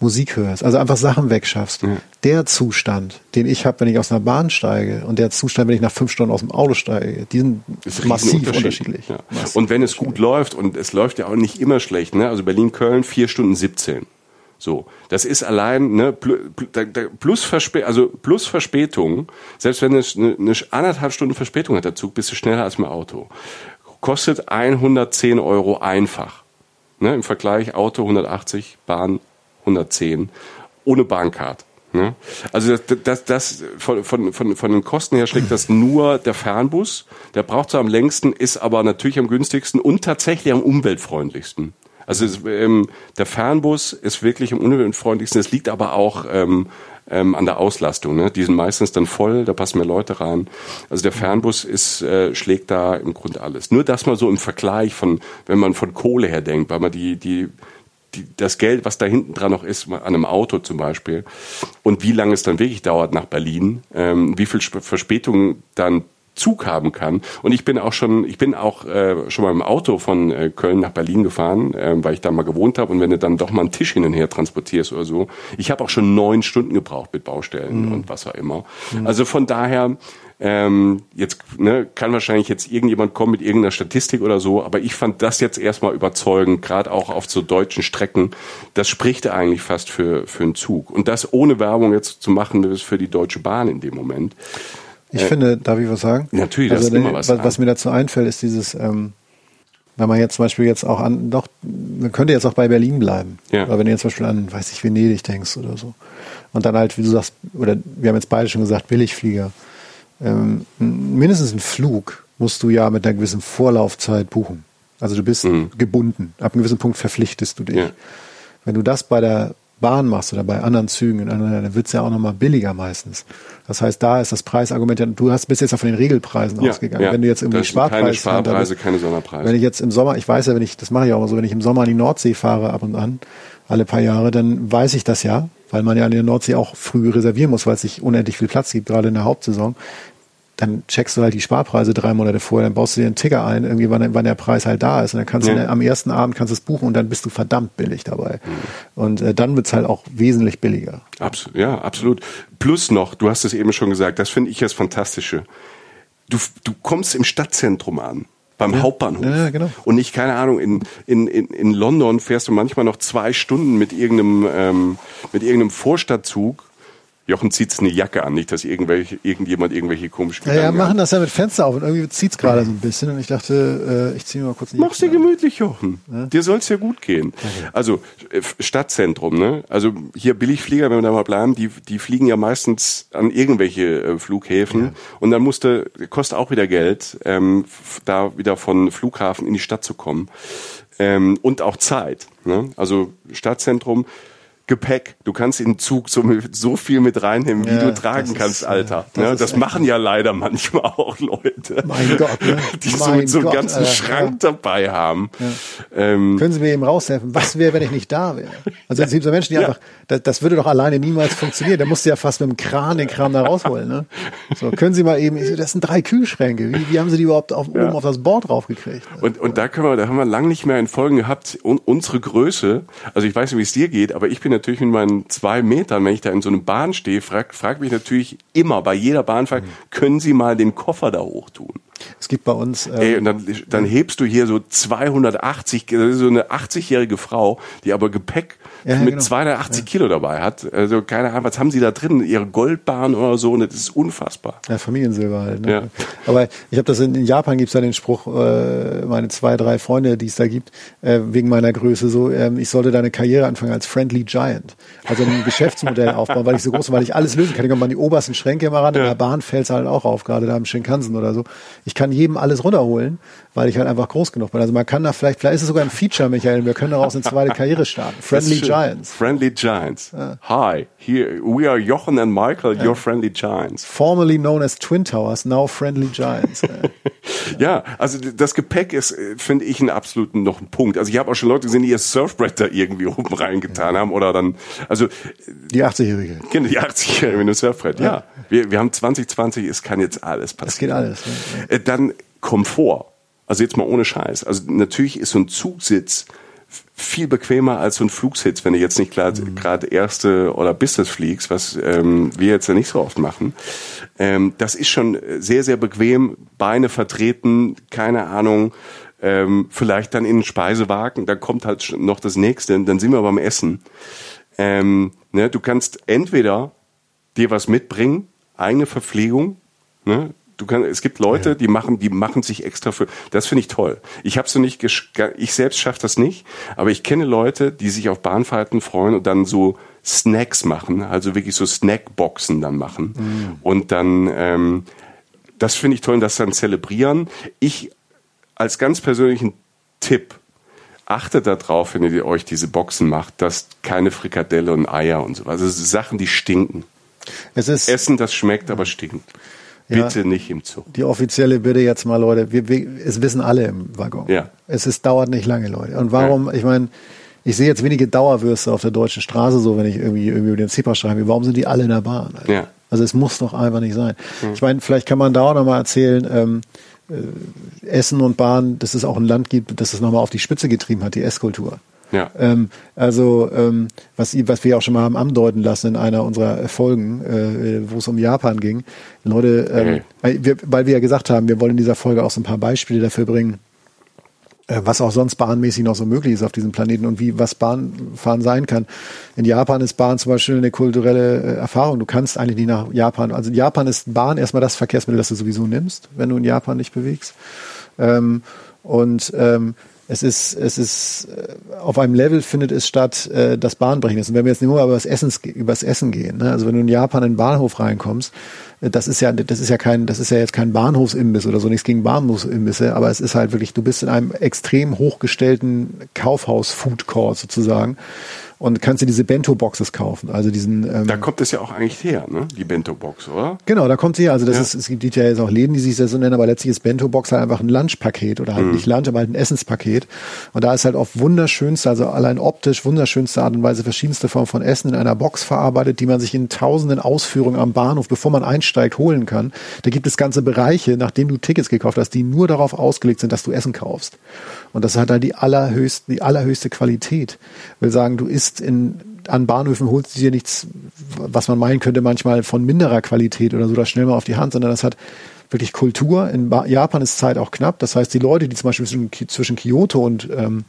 [SPEAKER 1] Musik hörst, also einfach Sachen wegschaffst. Ja. Der Zustand, den ich habe, wenn ich aus einer Bahn steige und der Zustand, wenn ich nach fünf Stunden aus dem Auto steige, die sind ist massiv unterschiedlich.
[SPEAKER 3] Ja. Massiv und wenn es gut läuft, und es läuft ja auch nicht immer schlecht, ne? also Berlin-Köln vier Stunden 17. So, das ist allein ne, plus, Verspä also plus Verspätung. Selbst wenn es eine, eine anderthalb Stunden Verspätung hat der Zug, bist du schneller als dem Auto. Kostet 110 Euro einfach. Ne, Im Vergleich Auto 180, Bahn 110, ohne Bahncard. Ne? Also das, das, das von, von, von, von den Kosten her schlägt das nur der Fernbus. Der braucht so am längsten, ist aber natürlich am günstigsten und tatsächlich am umweltfreundlichsten. Also es, ähm, der Fernbus ist wirklich am umweltfreundlichsten. Es liegt aber auch ähm, ähm, an der Auslastung. Ne? Die sind meistens dann voll, da passen mehr Leute rein. Also der Fernbus ist, äh, schlägt da im Grunde alles. Nur das mal so im Vergleich von, wenn man von Kohle her denkt, weil man die, die die, das Geld, was da hinten dran noch ist, an einem Auto zum Beispiel, und wie lange es dann wirklich dauert nach Berlin, ähm, wie viel Verspätung dann Zug haben kann. Und ich bin auch schon, ich bin auch äh, schon mal im Auto von äh, Köln nach Berlin gefahren, äh, weil ich da mal gewohnt habe. Und wenn du dann doch mal einen Tisch hin und her transportierst oder so, ich habe auch schon neun Stunden gebraucht mit Baustellen mhm. und was auch immer. Mhm. Also von daher ähm, jetzt ne, kann wahrscheinlich jetzt irgendjemand kommen mit irgendeiner Statistik oder so, aber ich fand das jetzt erstmal überzeugend, gerade auch auf so deutschen Strecken. Das spricht eigentlich fast für, für einen Zug. Und das ohne Werbung jetzt zu machen, ist für die Deutsche Bahn in dem Moment.
[SPEAKER 1] Ich äh, finde, darf ich was sagen?
[SPEAKER 3] Natürlich, also, das ist immer was.
[SPEAKER 1] Was, was mir dazu einfällt, ist dieses, ähm, wenn man jetzt zum Beispiel jetzt auch an, doch, man könnte jetzt auch bei Berlin bleiben. Ja. Aber wenn du jetzt zum Beispiel an, weiß ich, Venedig denkst oder so. Und dann halt, wie du sagst, oder wir haben jetzt beide schon gesagt, Billigflieger ähm, mindestens einen Flug musst du ja mit einer gewissen Vorlaufzeit buchen. Also du bist mhm. gebunden. Ab einem gewissen Punkt verpflichtest du dich. Ja. Wenn du das bei der Bahn machst oder bei anderen Zügen, dann wird es ja auch nochmal billiger meistens. Das heißt, da ist das Preisargument ja, du hast bis jetzt auch von den Regelpreisen ja, ausgegangen. Ja. Wenn du jetzt irgendwie Sparpreise,
[SPEAKER 3] keine Sparpreise, keine Sonderpreise.
[SPEAKER 1] Wenn ich jetzt im Sommer, ich weiß ja, wenn ich, das mache ich auch immer so, wenn ich im Sommer an die Nordsee fahre ab und an, alle paar Jahre, dann weiß ich das ja, weil man ja an der Nordsee auch früh reservieren muss, weil es sich unendlich viel Platz gibt, gerade in der Hauptsaison dann checkst du halt die Sparpreise drei Monate vorher, dann baust du dir einen Ticker ein, irgendwie wann, wann der Preis halt da ist. Und dann kannst ja. du am ersten Abend kannst du es buchen und dann bist du verdammt billig dabei. Mhm. Und äh, dann wird's halt auch wesentlich billiger.
[SPEAKER 3] Absolut, ja, absolut. Plus noch, du hast es eben schon gesagt, das finde ich das Fantastische. Du, du kommst im Stadtzentrum an beim ja. Hauptbahnhof. Ja, genau. Und nicht, keine Ahnung, in, in, in, in London fährst du manchmal noch zwei Stunden mit irgendeinem, ähm, mit irgendeinem Vorstadtzug Jochen zieht eine Jacke an, nicht, dass irgendwelche, irgendjemand irgendwelche komisch
[SPEAKER 1] Ja, ja, machen das ja mit Fenster auf und irgendwie zieht es gerade so ein bisschen und ich dachte, äh, ich ziehe mal kurz
[SPEAKER 3] eine Mach's dir gemütlich, Jochen. Ja? Dir soll's ja gut gehen. Okay. Also äh, Stadtzentrum, ne? Also hier Billigflieger, wenn wir da mal bleiben, die, die fliegen ja meistens an irgendwelche äh, Flughäfen ja. und dann musste, kostet auch wieder Geld, ähm, da wieder von Flughafen in die Stadt zu kommen. Ähm, und auch Zeit. Ne? Also Stadtzentrum, Gepäck. Du kannst in den Zug so, so viel mit reinnehmen, wie ja, du tragen kannst, ist, Alter. Das, ja, das machen ja leider manchmal auch Leute.
[SPEAKER 1] Mein Gott, ne?
[SPEAKER 3] Die so, so einen ganzen Alter, Schrank ja. dabei haben.
[SPEAKER 1] Ähm, Können Sie mir eben raushelfen? Was wäre, wenn ich nicht da wäre? Also es gibt so Menschen, die einfach, das, das, würde doch alleine niemals funktionieren. Da musst du ja fast mit dem Kran den Kram da rausholen. Ne? So, können Sie mal eben, das sind drei Kühlschränke. Wie, wie haben Sie die überhaupt auf, oben auf das Board draufgekriegt?
[SPEAKER 3] Und, und da können wir, da haben wir lange nicht mehr in Folgen gehabt. Unsere Größe, also ich weiß nicht, wie es dir geht, aber ich bin natürlich mit meinen zwei Metern, wenn ich da in so einem Bahn stehe, fragt frag mich natürlich immer bei jeder Bahnfahrt, mhm. können Sie mal den Koffer da hoch tun?
[SPEAKER 1] Es gibt bei uns. Ähm,
[SPEAKER 3] Ey, und dann, dann hebst du hier so 280, so eine 80-jährige Frau, die aber Gepäck ja, mit genau. 280 ja. Kilo dabei hat. Also keine Ahnung, was haben sie da drin? Ihre Goldbahn oder so? Und das ist unfassbar.
[SPEAKER 1] Ja, Familiensilber halt. Ne? Ja. Aber ich habe das in, in Japan gibt's da den Spruch, äh, meine zwei, drei Freunde, die es da gibt, äh, wegen meiner Größe so, äh, ich sollte da eine Karriere anfangen als Friendly Giant. Also ein Geschäftsmodell aufbauen, weil ich so groß bin, weil ich alles lösen kann. Ich komme an die obersten Schränke immer ran, ja. in der Bahn fällt's halt auch auf, gerade da im Shinkansen oder so. Ich kann jedem alles runterholen, weil ich halt einfach groß genug bin. Also man kann da vielleicht, vielleicht ist es sogar ein Feature, Michael, wir können daraus eine zweite Karriere starten. Friendly Giants.
[SPEAKER 3] Friendly Giants. Ja. Hi, here we are Jochen and Michael, ja. your Friendly Giants.
[SPEAKER 1] Formerly known as Twin Towers, now Friendly Giants.
[SPEAKER 3] ja, also das Gepäck ist, äh, finde ich, einen absoluten noch ein Punkt. Also ich habe auch schon Leute gesehen, die ihr Surfbrett da irgendwie oben reingetan haben oder dann, also
[SPEAKER 1] die 80-Jährige.
[SPEAKER 3] Genau, die 80-Jährige mit einem Surfbrett. Ja, ja. Wir, wir haben 2020, es kann jetzt alles passieren. Es
[SPEAKER 1] geht alles.
[SPEAKER 3] Ja. Äh, dann Komfort. Also jetzt mal ohne Scheiß. Also natürlich ist so ein Zugsitz viel bequemer als so ein Flugsitz, wenn du jetzt nicht gerade mhm. erste oder Business fliegst, was ähm, wir jetzt ja nicht so oft machen. Ähm, das ist schon sehr, sehr bequem, Beine vertreten, keine Ahnung, ähm, vielleicht dann in den Speisewagen, da kommt halt noch das nächste, dann sind wir beim Essen. Ähm, ne, du kannst entweder dir was mitbringen, eigene Verpflegung, ne, Du kannst, es gibt Leute, die machen, die machen sich extra für. Das finde ich toll. Ich habe so nicht, ich selbst schaffe das nicht, aber ich kenne Leute, die sich auf Bahnfahrten freuen und dann so Snacks machen, also wirklich so Snackboxen dann machen mhm. und dann. Ähm, das finde ich toll und das dann zelebrieren. Ich als ganz persönlichen Tipp achtet darauf, wenn ihr euch diese Boxen macht, dass keine Frikadelle und Eier und so. Also Sachen, die stinken.
[SPEAKER 1] Es ist
[SPEAKER 3] Essen, das schmeckt, aber stinkt. Bitte ja, nicht im Zug.
[SPEAKER 1] Die offizielle Bitte jetzt mal, Leute. Wir, wir, es wissen alle im Waggon.
[SPEAKER 3] Ja.
[SPEAKER 1] Es ist, dauert nicht lange, Leute. Und warum, ja. ich meine, ich sehe jetzt wenige Dauerwürste auf der deutschen Straße, so wenn ich irgendwie, irgendwie über den Zipper schreibe. Warum sind die alle in der Bahn?
[SPEAKER 3] Also, ja.
[SPEAKER 1] also es muss doch einfach nicht sein. Mhm. Ich meine, vielleicht kann man da auch nochmal erzählen, ähm, äh, Essen und Bahn, dass es auch ein Land gibt, das es nochmal auf die Spitze getrieben hat, die Esskultur.
[SPEAKER 3] Ja.
[SPEAKER 1] Ähm, also ähm, was, was wir auch schon mal haben andeuten lassen in einer unserer Folgen, äh, wo es um Japan ging. Leute, ähm, weil, wir, weil wir ja gesagt haben, wir wollen in dieser Folge auch so ein paar Beispiele dafür bringen, äh, was auch sonst bahnmäßig noch so möglich ist auf diesem Planeten und wie was Bahnfahren sein kann. In Japan ist Bahn zum Beispiel eine kulturelle äh, Erfahrung. Du kannst eigentlich nicht nach Japan. Also in Japan ist Bahn erstmal das Verkehrsmittel, das du sowieso nimmst, wenn du in Japan dich bewegst. Ähm, und ähm, es ist, es ist, äh, auf einem Level findet es statt, äh, das Bahnbrechen ist. Und wenn wir jetzt nur über das, Essen, über das Essen gehen, ne? also wenn du in Japan in den Bahnhof reinkommst, äh, das ist ja, das ist ja kein, das ist ja jetzt kein Bahnhofsimbiss oder so, nichts gegen Bahnhofsimbisse, aber es ist halt wirklich, du bist in einem extrem hochgestellten Kaufhaus-Food Court sozusagen und kannst dir diese Bento-Boxes kaufen. Also diesen.
[SPEAKER 3] Ähm, da kommt es ja auch eigentlich her, ne? Die Bento-Box, oder?
[SPEAKER 1] Genau, da kommt sie her. Also das ja. ist, es gibt ja jetzt auch Läden, die sich das so nennen, aber letztlich ist Bento-Box halt einfach ein Lunchpaket oder halt mhm. nicht Lunch, aber halt ein Essenspaket. Und da ist halt auf wunderschönste, also allein optisch wunderschönste Art und Weise verschiedenste Formen von Essen in einer Box verarbeitet, die man sich in tausenden Ausführungen am Bahnhof, bevor man einsteigt, holen kann. Da gibt es ganze Bereiche, nachdem du Tickets gekauft hast, die nur darauf ausgelegt sind, dass du Essen kaufst. Und das hat halt die allerhöchste, die allerhöchste Qualität. Ich will sagen, du isst in, an Bahnhöfen holst du dir nichts, was man meinen könnte, manchmal von minderer Qualität oder so, das schnell mal auf die Hand, sondern das hat wirklich Kultur. In Japan ist Zeit auch knapp. Das heißt, die Leute, die zum Beispiel zwischen, zwischen Kyoto und ähm,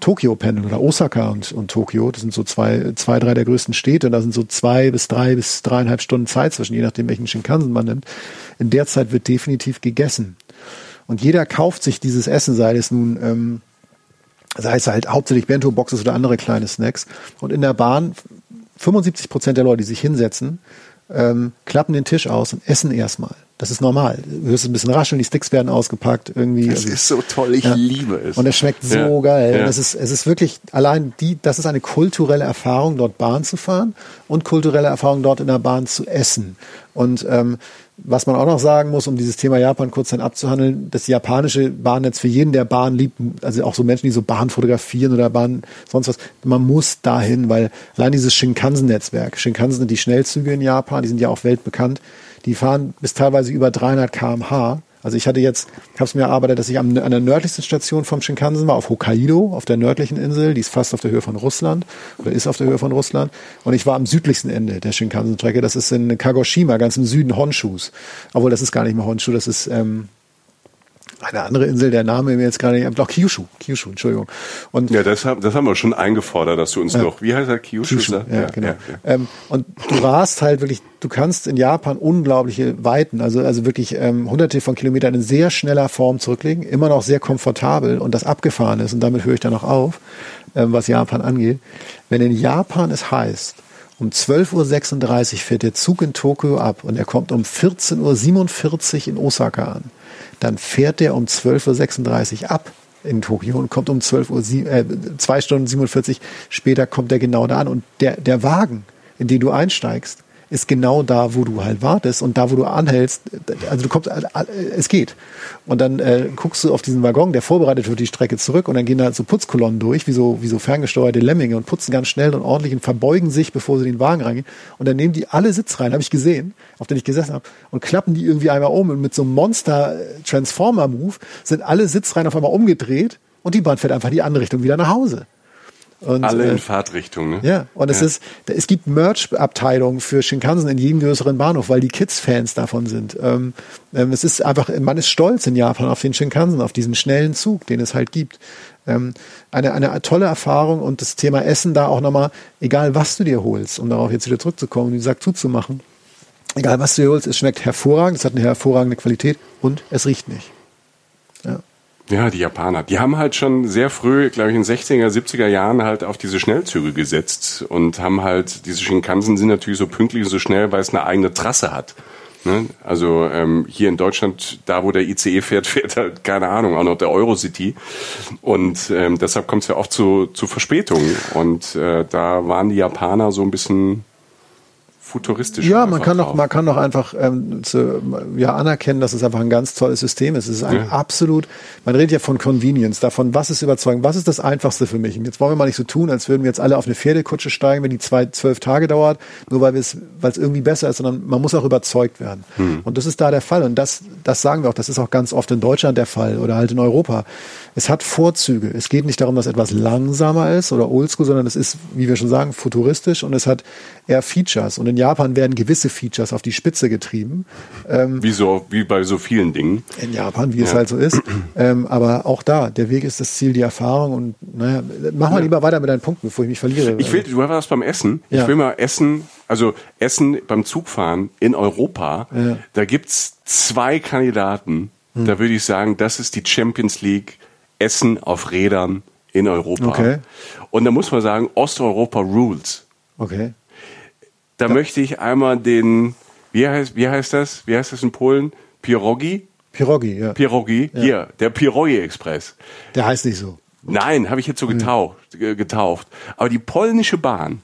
[SPEAKER 1] Tokio pendeln oder Osaka und, und Tokio, das sind so zwei, zwei, drei der größten Städte, und da sind so zwei bis drei bis dreieinhalb Stunden Zeit zwischen, je nachdem, welchen Shinkansen man nimmt. In der Zeit wird definitiv gegessen. Und jeder kauft sich dieses Essen, sei es nun, ähm, sei es halt hauptsächlich Bento-Boxes oder andere kleine Snacks. Und in der Bahn, 75 Prozent der Leute, die sich hinsetzen, ähm, klappen den Tisch aus und essen erstmal. Das ist normal. Du hörst ein bisschen rascheln, die Sticks werden ausgepackt irgendwie.
[SPEAKER 3] Das
[SPEAKER 1] also,
[SPEAKER 3] ist so toll, ich ja. liebe es.
[SPEAKER 1] Und es schmeckt so ja. geil. Ja. Es ist, es ist wirklich allein die, das ist eine kulturelle Erfahrung, dort Bahn zu fahren und kulturelle Erfahrung, dort in der Bahn zu essen. Und ähm, was man auch noch sagen muss, um dieses Thema Japan kurz dann abzuhandeln, das japanische Bahnnetz für jeden, der Bahn liebt, also auch so Menschen, die so Bahn fotografieren oder Bahn sonst was, man muss dahin, weil allein dieses Shinkansen-Netzwerk, Shinkansen sind die Schnellzüge in Japan, die sind ja auch weltbekannt, die fahren bis teilweise über 300 kmh also ich hatte jetzt, ich habe es mir erarbeitet, dass ich an, an der nördlichsten Station vom Shinkansen war, auf Hokkaido, auf der nördlichen Insel, die ist fast auf der Höhe von Russland oder ist auf der Höhe von Russland. Und ich war am südlichsten Ende der Shinkansen-Strecke, das ist in Kagoshima, ganz im Süden Honshus. Obwohl das ist gar nicht mehr Honshu, das ist ähm, eine andere Insel, der Name mir jetzt gerade nicht, doch Kyushu, Kyushu, Entschuldigung.
[SPEAKER 3] Und ja, das, haben, das haben wir schon eingefordert, dass du uns ja, noch, wie heißt er, Kyushu? Kyushu
[SPEAKER 1] ja, ja, genau. Ja, ähm, und du warst halt wirklich, du kannst in Japan unglaubliche Weiten, also, also wirklich ähm, hunderte von Kilometern in sehr schneller Form zurücklegen, immer noch sehr komfortabel und das abgefahren ist und damit höre ich dann noch auf, ähm, was Japan angeht. Wenn in Japan es heißt, Um 12.36 Uhr fährt der Zug in Tokio ab und er kommt um 14.47 Uhr in Osaka an. Dann fährt der um 12.36 Uhr ab in Tokio und kommt um 12 Uhr, äh, zwei Stunden 47 später kommt er genau da an. Und der, der Wagen, in den du einsteigst, ist genau da, wo du halt wartest und da, wo du anhältst, also du kommst, es geht. Und dann äh, guckst du auf diesen Waggon, der vorbereitet wird, die Strecke zurück und dann gehen da so Putzkolonnen durch, wie so, wie so ferngesteuerte Lemminge und putzen ganz schnell und ordentlich und verbeugen sich, bevor sie den Wagen reingehen. Und dann nehmen die alle Sitz rein, habe ich gesehen, auf den ich gesessen habe, und klappen die irgendwie einmal um und mit so einem Monster-Transformer-Move sind alle Sitzreihen auf einmal umgedreht und die Bahn fährt einfach die andere Richtung wieder nach Hause.
[SPEAKER 3] Und, Alle in äh, Fahrtrichtung, ne?
[SPEAKER 1] Ja, und es ja. ist, es gibt Merch-Abteilungen für Shinkansen in jedem größeren Bahnhof, weil die Kids Fans davon sind. Ähm, ähm, es ist einfach, man ist stolz in Japan auf den Shinkansen, auf diesen schnellen Zug, den es halt gibt. Ähm, eine, eine tolle Erfahrung und das Thema Essen da auch nochmal, egal was du dir holst, um darauf jetzt wieder zurückzukommen, wie gesagt, zuzumachen. Egal was du dir holst, es schmeckt hervorragend, es hat eine hervorragende Qualität und es riecht nicht.
[SPEAKER 3] Ja. Ja, die Japaner. Die haben halt schon sehr früh, glaube ich, in den 60er, 70er Jahren halt auf diese Schnellzüge gesetzt und haben halt, diese Shinkansen sind natürlich so pünktlich und so schnell, weil es eine eigene Trasse hat. Ne? Also ähm, hier in Deutschland, da wo der ICE fährt, fährt halt, keine Ahnung, auch noch der Eurocity. Und ähm, deshalb kommt es ja oft zu, zu Verspätungen. Und äh, da waren die Japaner so ein bisschen futuristisch.
[SPEAKER 1] Ja, man kann doch, man kann doch einfach ähm, zu, ja, anerkennen, dass es einfach ein ganz tolles System ist. Es ist ein ja. absolut, man redet ja von Convenience, davon, was ist überzeugend, was ist das Einfachste für mich. Und jetzt wollen wir mal nicht so tun, als würden wir jetzt alle auf eine Pferdekutsche steigen, wenn die zwei, zwölf Tage dauert, nur weil es, weil es irgendwie besser ist, sondern man muss auch überzeugt werden. Hm. Und das ist da der Fall. Und das, das sagen wir auch, das ist auch ganz oft in Deutschland der Fall oder halt in Europa. Es hat Vorzüge. Es geht nicht darum, dass etwas langsamer ist oder oldschool, sondern es ist, wie wir schon sagen, futuristisch und es hat eher Features. Und in Japan werden gewisse Features auf die Spitze getrieben.
[SPEAKER 3] Ähm, wie, so, wie bei so vielen Dingen.
[SPEAKER 1] In Japan, wie ja. es halt so ist. Ähm, aber auch da, der Weg ist das Ziel, die Erfahrung. Und naja, mach mal ja. lieber weiter mit deinen Punkten, bevor ich mich verliere.
[SPEAKER 3] Ich will, du warst beim Essen. Ja. Ich will mal Essen, also Essen beim Zugfahren in Europa. Da gibt's zwei Kandidaten. Hm. Da würde ich sagen, das ist die Champions League Essen auf Rädern in Europa. Okay. Und da muss man sagen, Osteuropa rules.
[SPEAKER 1] Okay.
[SPEAKER 3] Da ja. möchte ich einmal den, wie heißt, wie heißt das? Wie heißt das in Polen? Pirogi?
[SPEAKER 1] Pirogi, ja.
[SPEAKER 3] Pirogi, ja. hier, der Pirogi Express.
[SPEAKER 1] Der heißt nicht so.
[SPEAKER 3] Nein, habe ich jetzt so getauft, mhm. getauft. Aber die polnische Bahn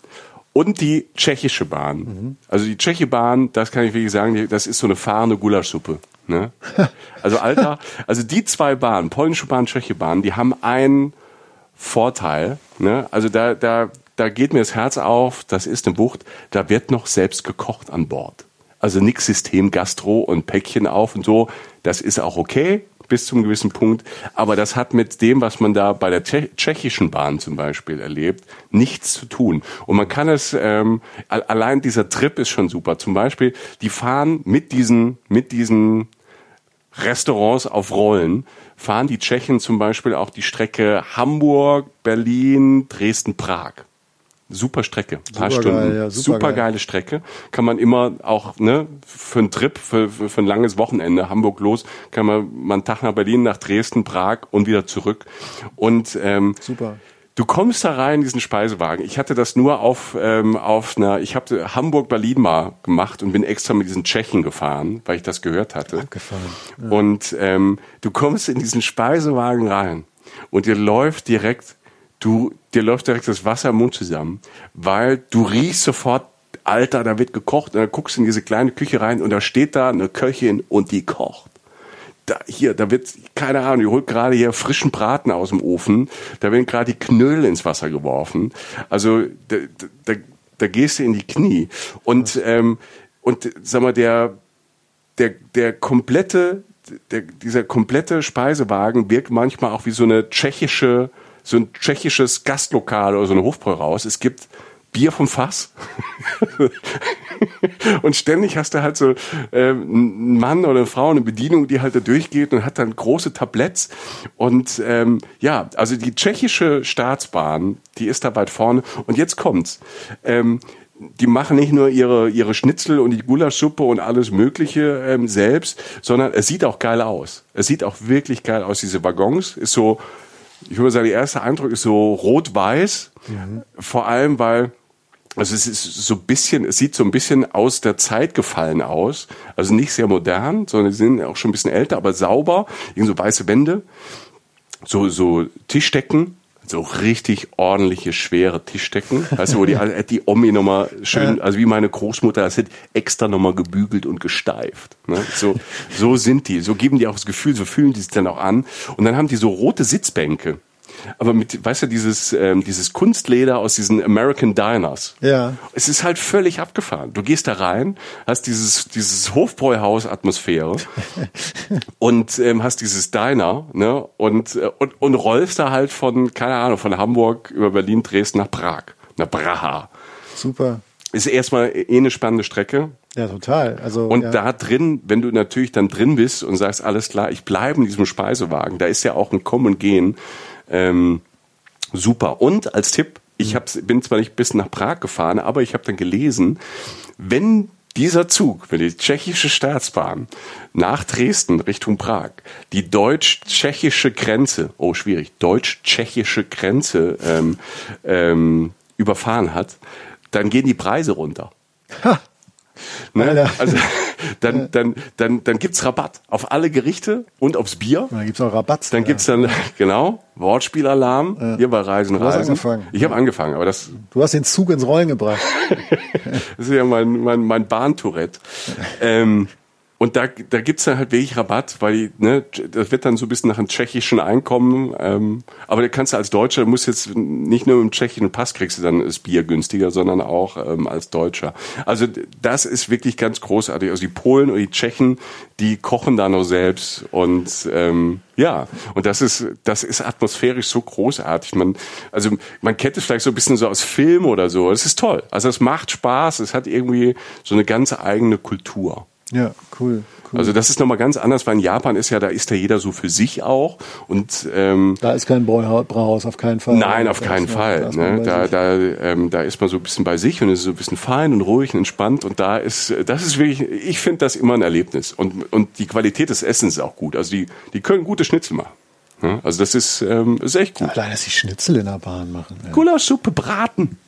[SPEAKER 3] und die tschechische Bahn, mhm. also die tschechische Bahn, das kann ich wirklich sagen, das ist so eine fahrende Gulaschsuppe. Ne? Also Alter, also die zwei Bahnen, polnische Bahn, tschechische Bahn, die haben einen Vorteil. Ne? Also da, da, da geht mir das Herz auf, das ist eine Bucht, da wird noch selbst gekocht an Bord. Also nix System Gastro und Päckchen auf und so, das ist auch okay bis zum gewissen Punkt, aber das hat mit dem, was man da bei der tschechischen Bahn zum Beispiel erlebt, nichts zu tun. Und man kann es, ähm, allein dieser Trip ist schon super. Zum Beispiel, die fahren mit diesen, mit diesen Restaurants auf Rollen, fahren die Tschechen zum Beispiel auch die Strecke Hamburg, Berlin, Dresden, Prag super Strecke, paar super Stunden, geil, ja, super, super geile Strecke. Kann man immer auch ne für einen Trip, für, für, für ein langes Wochenende Hamburg los, kann man einen Tag nach Berlin, nach Dresden, Prag und wieder zurück. Und ähm,
[SPEAKER 1] super.
[SPEAKER 3] Du kommst da rein in diesen Speisewagen. Ich hatte das nur auf ähm, auf einer. Ich habe Hamburg Berlin mal gemacht und bin extra mit diesen Tschechen gefahren, weil ich das gehört hatte.
[SPEAKER 1] Abgefahren.
[SPEAKER 3] Ja. Und ähm, du kommst in diesen Speisewagen rein und dir läuft direkt du, dir läuft direkt das Wasser im Mund zusammen, weil du riechst sofort, Alter, da wird gekocht und dann guckst du in diese kleine Küche rein und da steht da eine Köchin und die kocht. Da, hier, da wird, keine Ahnung, die holt gerade hier frischen Braten aus dem Ofen, da werden gerade die Knödel ins Wasser geworfen. Also da, da, da gehst du in die Knie. Und, ähm, und sag mal, der, der, der komplette, der, dieser komplette Speisewagen wirkt manchmal auch wie so eine tschechische so ein tschechisches Gastlokal oder so eine Hofbräuhaus. Es gibt Bier vom Fass. und ständig hast du halt so äh, einen Mann oder eine Frau, eine Bedienung, die halt da durchgeht und hat dann große Tabletts. Und ähm, ja, also die tschechische Staatsbahn, die ist da weit vorne. Und jetzt kommt's. Ähm, die machen nicht nur ihre, ihre Schnitzel und die Gulaschsuppe und alles Mögliche ähm, selbst, sondern es sieht auch geil aus. Es sieht auch wirklich geil aus. Diese Waggons ist so ich würde sagen, der erste Eindruck ist so rot-weiß. Mhm. Vor allem, weil Also es ist so ein bisschen, es sieht so ein bisschen aus der Zeit gefallen aus. Also nicht sehr modern, sondern sie sind auch schon ein bisschen älter, aber sauber. Irgend so weiße Wände, so, so Tischdecken, so richtig ordentliche, schwere Tischdecken. Weißt du, wo die, die Omi nochmal schön, also wie meine Großmutter, das hat extra nochmal gebügelt und gesteift. Ne? So, so sind die, so geben die auch das Gefühl, so fühlen die sich dann auch an. Und dann haben die so rote Sitzbänke aber mit, weißt du, dieses, ähm, dieses Kunstleder aus diesen American Diners.
[SPEAKER 1] Ja.
[SPEAKER 3] Es ist halt völlig abgefahren. Du gehst da rein, hast dieses, dieses Hofbräuhaus-Atmosphäre und ähm, hast dieses Diner, ne, und, äh, und, und rollst da halt von, keine Ahnung, von Hamburg über Berlin, Dresden nach Prag, nach Praha.
[SPEAKER 1] Super.
[SPEAKER 3] Ist erstmal eh eine spannende Strecke.
[SPEAKER 1] Ja, total. Also,
[SPEAKER 3] und
[SPEAKER 1] ja.
[SPEAKER 3] da drin, wenn du natürlich dann drin bist und sagst, alles klar, ich bleibe in diesem Speisewagen, da ist ja auch ein Kommen und Gehen. Ähm, super. Und als Tipp, ich hab, bin zwar nicht bis nach Prag gefahren, aber ich habe dann gelesen, wenn dieser Zug, wenn die tschechische Staatsbahn nach Dresden Richtung Prag die deutsch-tschechische Grenze, oh schwierig, deutsch-tschechische Grenze ähm, ähm, überfahren hat, dann gehen die Preise runter.
[SPEAKER 1] Ha.
[SPEAKER 3] Ne? Also dann, dann, dann, dann gibt's Rabatt auf alle Gerichte und aufs Bier.
[SPEAKER 1] Dann gibt's auch Rabatt.
[SPEAKER 3] Dann
[SPEAKER 1] ja.
[SPEAKER 3] gibt's dann, genau, Wortspielalarm
[SPEAKER 1] Ja.
[SPEAKER 3] hier bei Reisen,
[SPEAKER 1] Du hast
[SPEAKER 3] Reisen.
[SPEAKER 1] angefangen.
[SPEAKER 3] Ich habe angefangen, aber das,
[SPEAKER 1] Du hast den Zug ins Rollen gebracht.
[SPEAKER 3] das ist ja mein, mein, mein Bahntourette. ähm, und da, da gibt's dann halt wirklich Rabatt, weil ne, das wird dann so ein bisschen nach einem tschechischen Einkommen. Ähm, aber da kannst du als Deutscher, musst jetzt nicht nur im tschechischen Pass kriegst du dann das Bier günstiger, sondern auch ähm, als Deutscher. Also das ist wirklich ganz großartig. Also die Polen und die Tschechen, die kochen da noch selbst und ähm, ja, und das ist das ist atmosphärisch so großartig. Man also man kennt es vielleicht so ein bisschen so aus Film oder so. Es ist toll. Also es macht Spaß. Es hat irgendwie so eine ganz eigene Kultur.
[SPEAKER 1] Ja, cool. cool.
[SPEAKER 3] Also das ist nochmal ganz anders, weil in Japan ist ja, da ist ja jeder so für sich auch und ähm,
[SPEAKER 1] da ist kein Brauhaus, auf keinen Fall.
[SPEAKER 3] Nein, auf keinen Fall.
[SPEAKER 1] da ist man
[SPEAKER 3] Ne? Da, da, ähm, da ist man so ein bisschen bei sich und ist so ein bisschen fein und ruhig und entspannt und da ist, das ist wirklich, ich finde das immer ein Erlebnis und, und die Qualität des Essens ist auch gut. Also die, die können gute Schnitzel machen. Ne? Also das ist, ähm, ist echt gut.
[SPEAKER 1] Allein, dass die Schnitzel in der Bahn machen. Ja.
[SPEAKER 3] Gulaschsuppe braten.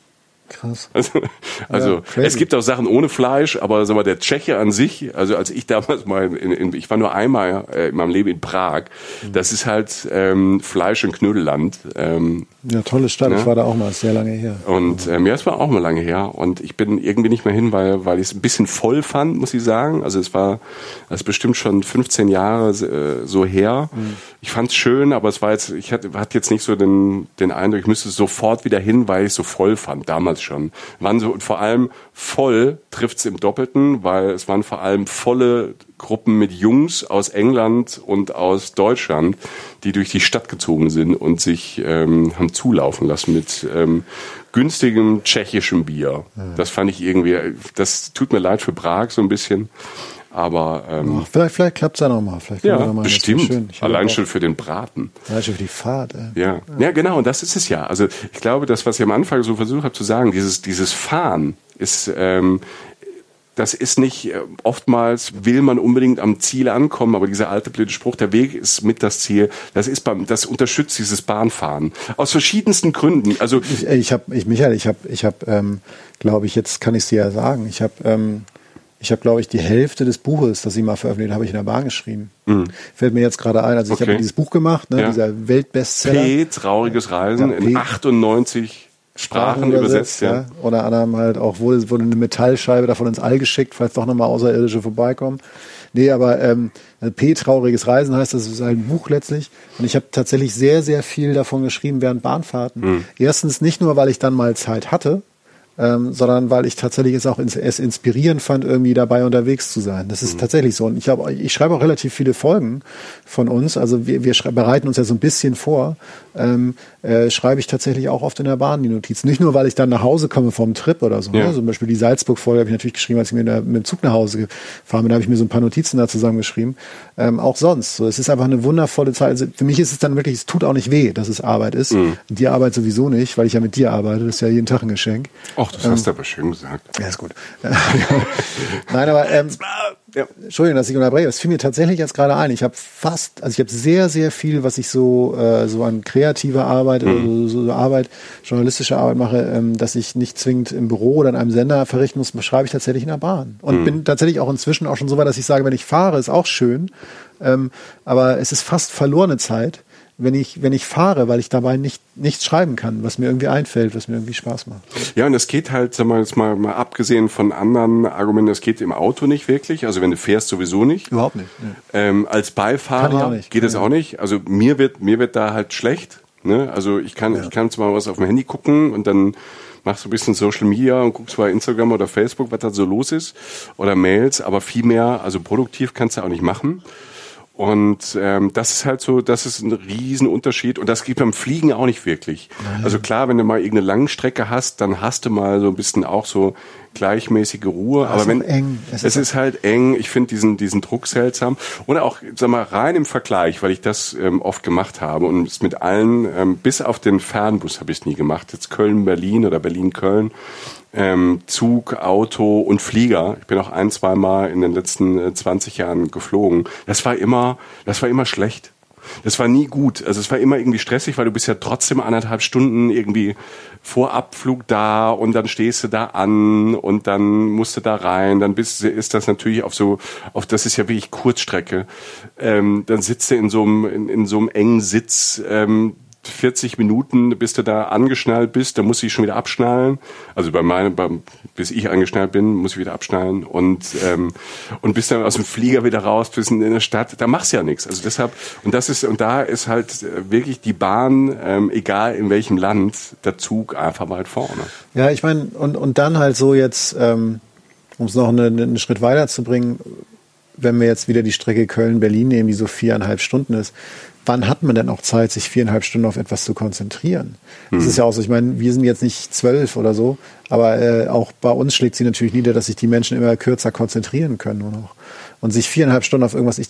[SPEAKER 1] Krass.
[SPEAKER 3] Also, also
[SPEAKER 1] crazy.
[SPEAKER 3] es gibt auch Sachen ohne Fleisch, aber sag mal, der Tscheche an sich, also als ich damals mal, in, in, ich war nur einmal äh, in meinem Leben in Prag, das ist halt ähm, Fleisch- und Knödelland. Ähm,
[SPEAKER 1] Ja, tolle Stadt.
[SPEAKER 3] Ja.
[SPEAKER 1] Ich war da auch mal, ist sehr lange her.
[SPEAKER 3] und ähm, ja, es war auch mal lange her. Und ich bin irgendwie nicht mehr hin, weil, weil ich es ein bisschen voll fand, muss ich sagen. Also es war, das ist bestimmt schon 15 Jahre äh, so her. Ich fand es schön, aber es war jetzt, ich hatte, hatte jetzt nicht so den, den Eindruck, ich müsste sofort wieder hin, weil ich es so voll fand, damals schon. Waren so, und vor allem voll trifft's im Doppelten, weil es waren vor allem volle Gruppen mit Jungs aus England und aus Deutschland, die durch die Stadt gezogen sind und sich ähm, haben zulaufen lassen mit ähm, günstigem tschechischem Bier. Das fand ich irgendwie, das tut mir leid für Prag so ein bisschen, aber ähm,
[SPEAKER 1] Ach, vielleicht vielleicht klappt's ja noch mal. Vielleicht können wir
[SPEAKER 3] ja,
[SPEAKER 1] noch
[SPEAKER 3] bestimmt. Allein schon für den Braten.
[SPEAKER 1] Ja, schon für die Fahrt. Ey.
[SPEAKER 3] Ja. ja, genau, und das ist es ja. Also ich glaube, das, was ich am Anfang so versucht habe zu sagen, dieses, dieses Fahren ist, ähm, das ist nicht, äh, oftmals will man unbedingt am Ziel ankommen, aber dieser alte blöde Spruch, der Weg ist mit das Ziel, das ist beim, das unterstützt dieses Bahnfahren. Aus verschiedensten Gründen. Also,
[SPEAKER 1] Ich, ey, ich habe, ich, Michael, ich habe, ich habe, ähm, glaube ich, jetzt kann ich es dir ja sagen. Ich habe, ähm, ich habe, glaube ich, die Hälfte des Buches, das ich mal veröffentlicht habe, ich in der Bahn geschrieben. Fällt mir jetzt gerade ein. Also ich
[SPEAKER 3] Mhm. Okay.
[SPEAKER 1] habe dieses Buch gemacht, ne,
[SPEAKER 3] Ja.
[SPEAKER 1] dieser Weltbestseller.
[SPEAKER 3] P, trauriges Reisen,
[SPEAKER 1] Ja,
[SPEAKER 3] in
[SPEAKER 1] P.
[SPEAKER 3] 98 Sprachen übersetzt, ja.
[SPEAKER 1] Unter anderem halt auch wurde, wurde eine Metallscheibe davon ins All geschickt, falls doch nochmal Außerirdische vorbeikommen. Nee, aber ähm, P, trauriges Reisen heißt, das ist halt ein Buch letztlich. Und ich habe tatsächlich sehr, sehr viel davon geschrieben während Bahnfahrten.
[SPEAKER 3] Hm.
[SPEAKER 1] Erstens nicht nur, weil ich dann mal Zeit hatte, ähm, sondern weil ich tatsächlich es auch ins, es inspirierend fand, irgendwie dabei unterwegs zu sein. Das ist tatsächlich so. Und ich, hab, ich schreibe auch relativ viele Folgen von uns. Also wir, wir bereiten uns ja so ein bisschen vor. Ähm, äh, schreibe ich tatsächlich auch oft in der Bahn die Notizen. Nicht nur, weil ich dann nach Hause komme vom Trip oder so.
[SPEAKER 3] Ja.
[SPEAKER 1] Ne? Zum Beispiel die Salzburg-Folge habe ich natürlich geschrieben, als ich da, mit dem Zug nach Hause gefahren bin. Da habe ich mir so ein paar Notizen da zusammengeschrieben. Ähm, auch sonst. So, es ist einfach eine wundervolle Zeit. Also für mich ist es dann wirklich, es tut auch nicht weh, dass es Arbeit ist.
[SPEAKER 3] Mhm.
[SPEAKER 1] Die Arbeit sowieso nicht, weil ich ja mit dir arbeite. Das ist ja jeden Tag ein Geschenk.
[SPEAKER 3] Ach, das hast du aber schön gesagt.
[SPEAKER 1] Ja, ist gut. Nein, aber ähm, ja. Entschuldigung, dass ich unterbreche. Es fiel mir tatsächlich jetzt gerade ein. Ich habe fast, also ich habe sehr, sehr viel, was ich so äh, so an kreativer Arbeit, mhm. so, so, Arbeit, journalistische Arbeit mache, ähm, dass ich nicht zwingend im Büro oder in einem Sender verrichten muss, schreibe ich tatsächlich in der Bahn. Und mhm. bin tatsächlich auch inzwischen auch schon so weit, dass ich sage, wenn ich fahre, ist auch schön. Ähm, aber es ist fast verlorene Zeit wenn ich, wenn ich fahre, weil ich dabei nicht, nichts schreiben kann, was mir irgendwie einfällt, was mir irgendwie Spaß macht.
[SPEAKER 3] Ja, und es geht halt, sagen wir jetzt mal, mal abgesehen von anderen Argumenten, es geht im Auto nicht wirklich, also wenn du fährst sowieso nicht.
[SPEAKER 1] Überhaupt nicht.
[SPEAKER 3] Ne. Ähm, als Beifahrer nicht. geht es auch nicht. Also mir wird, mir wird da halt schlecht. Ne? Also ich kann, ja. ich kann zwar was auf dem Handy gucken und dann machst du ein bisschen Social Media und guckst bei Instagram oder Facebook, was da so los ist oder Mails, aber viel mehr, also produktiv kannst du auch nicht machen. Und ähm, das ist halt so, das ist ein Riesenunterschied und das geht beim Fliegen auch nicht wirklich. Nein. Also klar, wenn du mal irgendeine Langstrecke hast, dann hast du mal so ein bisschen auch so gleichmäßige Ruhe. aber wenn eng. es, es ist, ist halt eng, ich finde diesen diesen Druck seltsam und auch sag mal rein im Vergleich, weil ich das ähm, oft gemacht habe und es mit allen ähm, bis auf den Fernbus habe ich es nie gemacht. Jetzt Köln Berlin oder Berlin Köln ähm, Zug, Auto und Flieger. Ich bin auch ein, zwei Mal in den letzten äh, 20 Jahren geflogen. Das war immer, das war immer schlecht. Das war nie gut. Also es war immer irgendwie stressig, weil du bist ja trotzdem anderthalb Stunden irgendwie vor Abflug da und dann stehst du da an und dann musst du da rein. Dann bist, ist das natürlich auf so, auf das ist ja wirklich Kurzstrecke. Ähm, dann sitzt du in so einem, in, in so einem engen Sitz. Ähm, 40 Minuten, bis du da angeschnallt bist, da muss ich schon wieder abschnallen. Also bei meinem, beim, bis ich angeschnallt bin, muss ich wieder abschnallen und ähm, und bis dann aus dem Flieger wieder raus, bis in der Stadt, da machst du ja nichts. Also deshalb und das ist und da ist halt wirklich die Bahn, ähm, egal in welchem Land, der Zug einfach weit vorne.
[SPEAKER 1] Ja, ich meine und und dann halt so jetzt, ähm, um es noch einen, einen Schritt weiter zu bringen, wenn wir jetzt wieder die Strecke Köln-Berlin nehmen, die so viereinhalb Stunden ist, wann hat man denn auch Zeit, sich viereinhalb Stunden auf etwas zu konzentrieren? Hm. Das ist ja auch so, ich meine, wir sind jetzt nicht zwölf oder so, aber äh, auch bei uns schlägt sie natürlich nieder, dass sich die Menschen immer kürzer konzentrieren können nur noch. Und sich viereinhalb Stunden auf irgendwas, ich,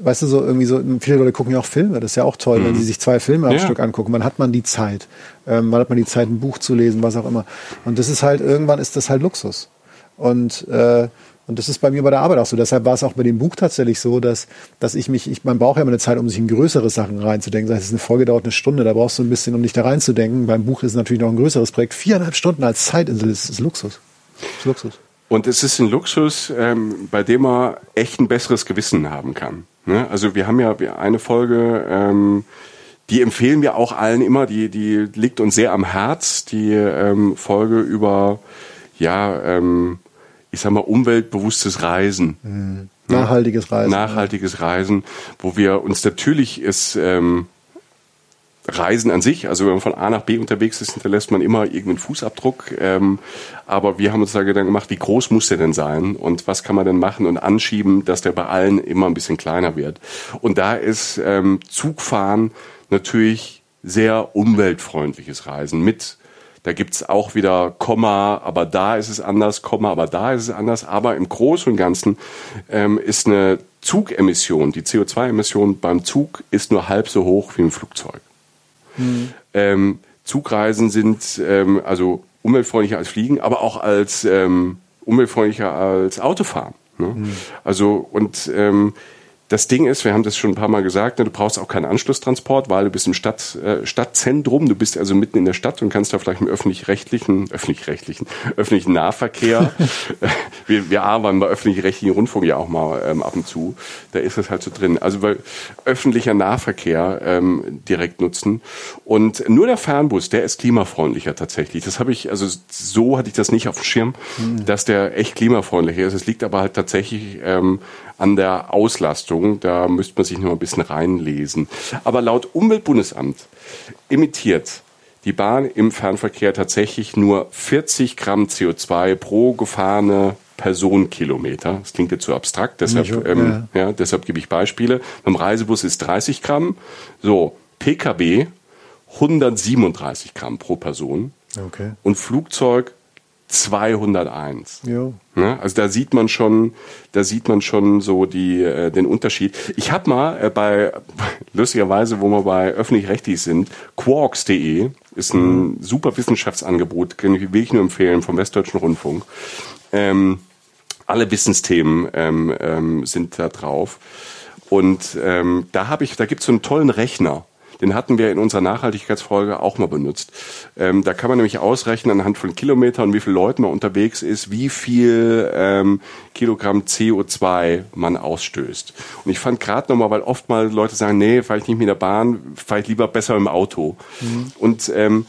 [SPEAKER 1] weißt du, so irgendwie so, viele Leute gucken ja auch Filme, das ist ja auch toll, hm. wenn sie sich zwei Filme am ja. Stück angucken. Wann hat man die Zeit? Ähm, wann hat man die Zeit, ein Buch zu lesen, was auch immer. Und das ist halt, irgendwann ist das halt Luxus. Und äh, und das ist bei mir bei der Arbeit auch so. Deshalb war es auch bei dem Buch tatsächlich so, dass, dass ich mich, ich, man braucht ja immer eine Zeit, um sich in größere Sachen reinzudenken. Das heißt, eine Folge dauert eine Stunde, da brauchst du ein bisschen, um dich da reinzudenken. Beim Buch ist es natürlich noch ein größeres Projekt. Viereinhalb Stunden als Zeitinsel ist, ist Luxus. Ist
[SPEAKER 3] Luxus. Und es ist ein Luxus, ähm, bei dem man echt ein besseres Gewissen haben kann. Ne? Also wir haben ja eine Folge, ähm, die empfehlen wir auch allen immer, die, die liegt uns sehr am Herz, die ähm, Folge über ja, ähm, ich sag mal, umweltbewusstes Reisen.
[SPEAKER 1] Mhm. Nachhaltiges Reisen.
[SPEAKER 3] Nachhaltiges Reisen, wo wir uns natürlich ist ähm, Reisen an sich, also wenn man von A nach B unterwegs ist, hinterlässt man immer irgendeinen Fußabdruck. Ähm, aber wir haben uns da Gedanken gemacht, wie groß muss der denn sein und was kann man denn machen und anschieben, dass der bei allen immer ein bisschen kleiner wird. Und da ist ähm, Zugfahren natürlich sehr umweltfreundliches Reisen mit da gibt's auch wieder Komma, aber da ist es anders, Komma, aber da ist es anders. Aber im Großen und Ganzen ähm, ist eine Zugemission, die CO2-Emission beim Zug ist nur halb so hoch wie im Flugzeug. Hm. Ähm, Zugreisen sind ähm, also umweltfreundlicher als Fliegen, aber auch als ähm, umweltfreundlicher als Autofahren. Ne? Hm. Also und ähm, das Ding ist, wir haben das schon ein paar Mal gesagt, ne, du brauchst auch keinen Anschlusstransport, weil du bist im Stadt, äh, Stadtzentrum, du bist also mitten in der Stadt und kannst da vielleicht im öffentlich-rechtlichen, öffentlich-rechtlichen, öffentlichen Nahverkehr, wir, wir arbeiten bei öffentlich-rechtlichen Rundfunk ja auch mal ähm, ab und zu, da ist es halt so drin. Also weil öffentlicher Nahverkehr ähm, direkt nutzen und nur der Fernbus, der ist klimafreundlicher tatsächlich. Das habe ich, also so hatte ich das nicht auf dem Schirm, mhm. dass der echt klimafreundlicher ist. Es liegt aber halt tatsächlich ähm, an der Auslastung. Da müsste man sich noch ein bisschen reinlesen. Aber laut Umweltbundesamt emittiert die Bahn im Fernverkehr tatsächlich nur 40 Gramm CO2 pro gefahrene Personenkilometer. Das klingt jetzt so abstrakt, deshalb, ähm, ja. ja. deshalb gebe ich Beispiele. Beim Reisebus ist 30 Gramm. So, Pkw 137 Gramm pro Person. Okay. Und Flugzeug 201. Ja. Ne? Also da sieht man schon, da sieht man schon so die, äh, den Unterschied. Ich habe mal äh, bei, lustigerweise, wo wir bei öffentlich-rechtlich sind, quarks.de ist ein mhm. super Wissenschaftsangebot, kann ich wirklich nur empfehlen, vom Westdeutschen Rundfunk. Ähm, Alle Wissensthemen ähm, ähm, sind da drauf. Und ähm, da habe ich, da gibt es so einen tollen Rechner. Den hatten wir in unserer Nachhaltigkeitsfolge auch mal benutzt. Ähm, da kann man nämlich ausrechnen anhand von Kilometern, wie viele Leute man unterwegs ist, wie viel ähm, Kilogramm CO2 man ausstößt. Und ich fand gerade nochmal, weil oft mal Leute sagen, nee, fahre ich nicht mit der Bahn, fahre ich lieber besser im Auto. Mhm. Und ähm,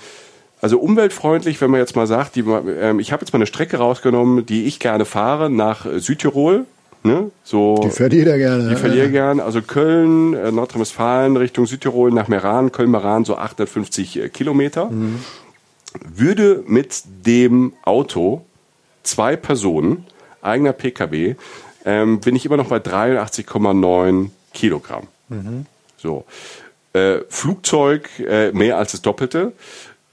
[SPEAKER 3] also umweltfreundlich, wenn man jetzt mal sagt, die, ähm, ich habe jetzt mal eine Strecke rausgenommen, die ich gerne fahre nach Südtirol. Ne? So,
[SPEAKER 1] die fährt jeder gerne.
[SPEAKER 3] Die fährt jeder gerne. Also Köln, äh, Nordrhein-Westfalen, Richtung Südtirol nach Meran, Köln-Meran, so 850 äh, Kilometer. Mhm. Würde mit dem Auto zwei Personen, eigener Pkw, ähm, bin ich immer noch bei 83,9 Kilogramm. Mhm. So. Äh, Flugzeug äh, mehr als das Doppelte.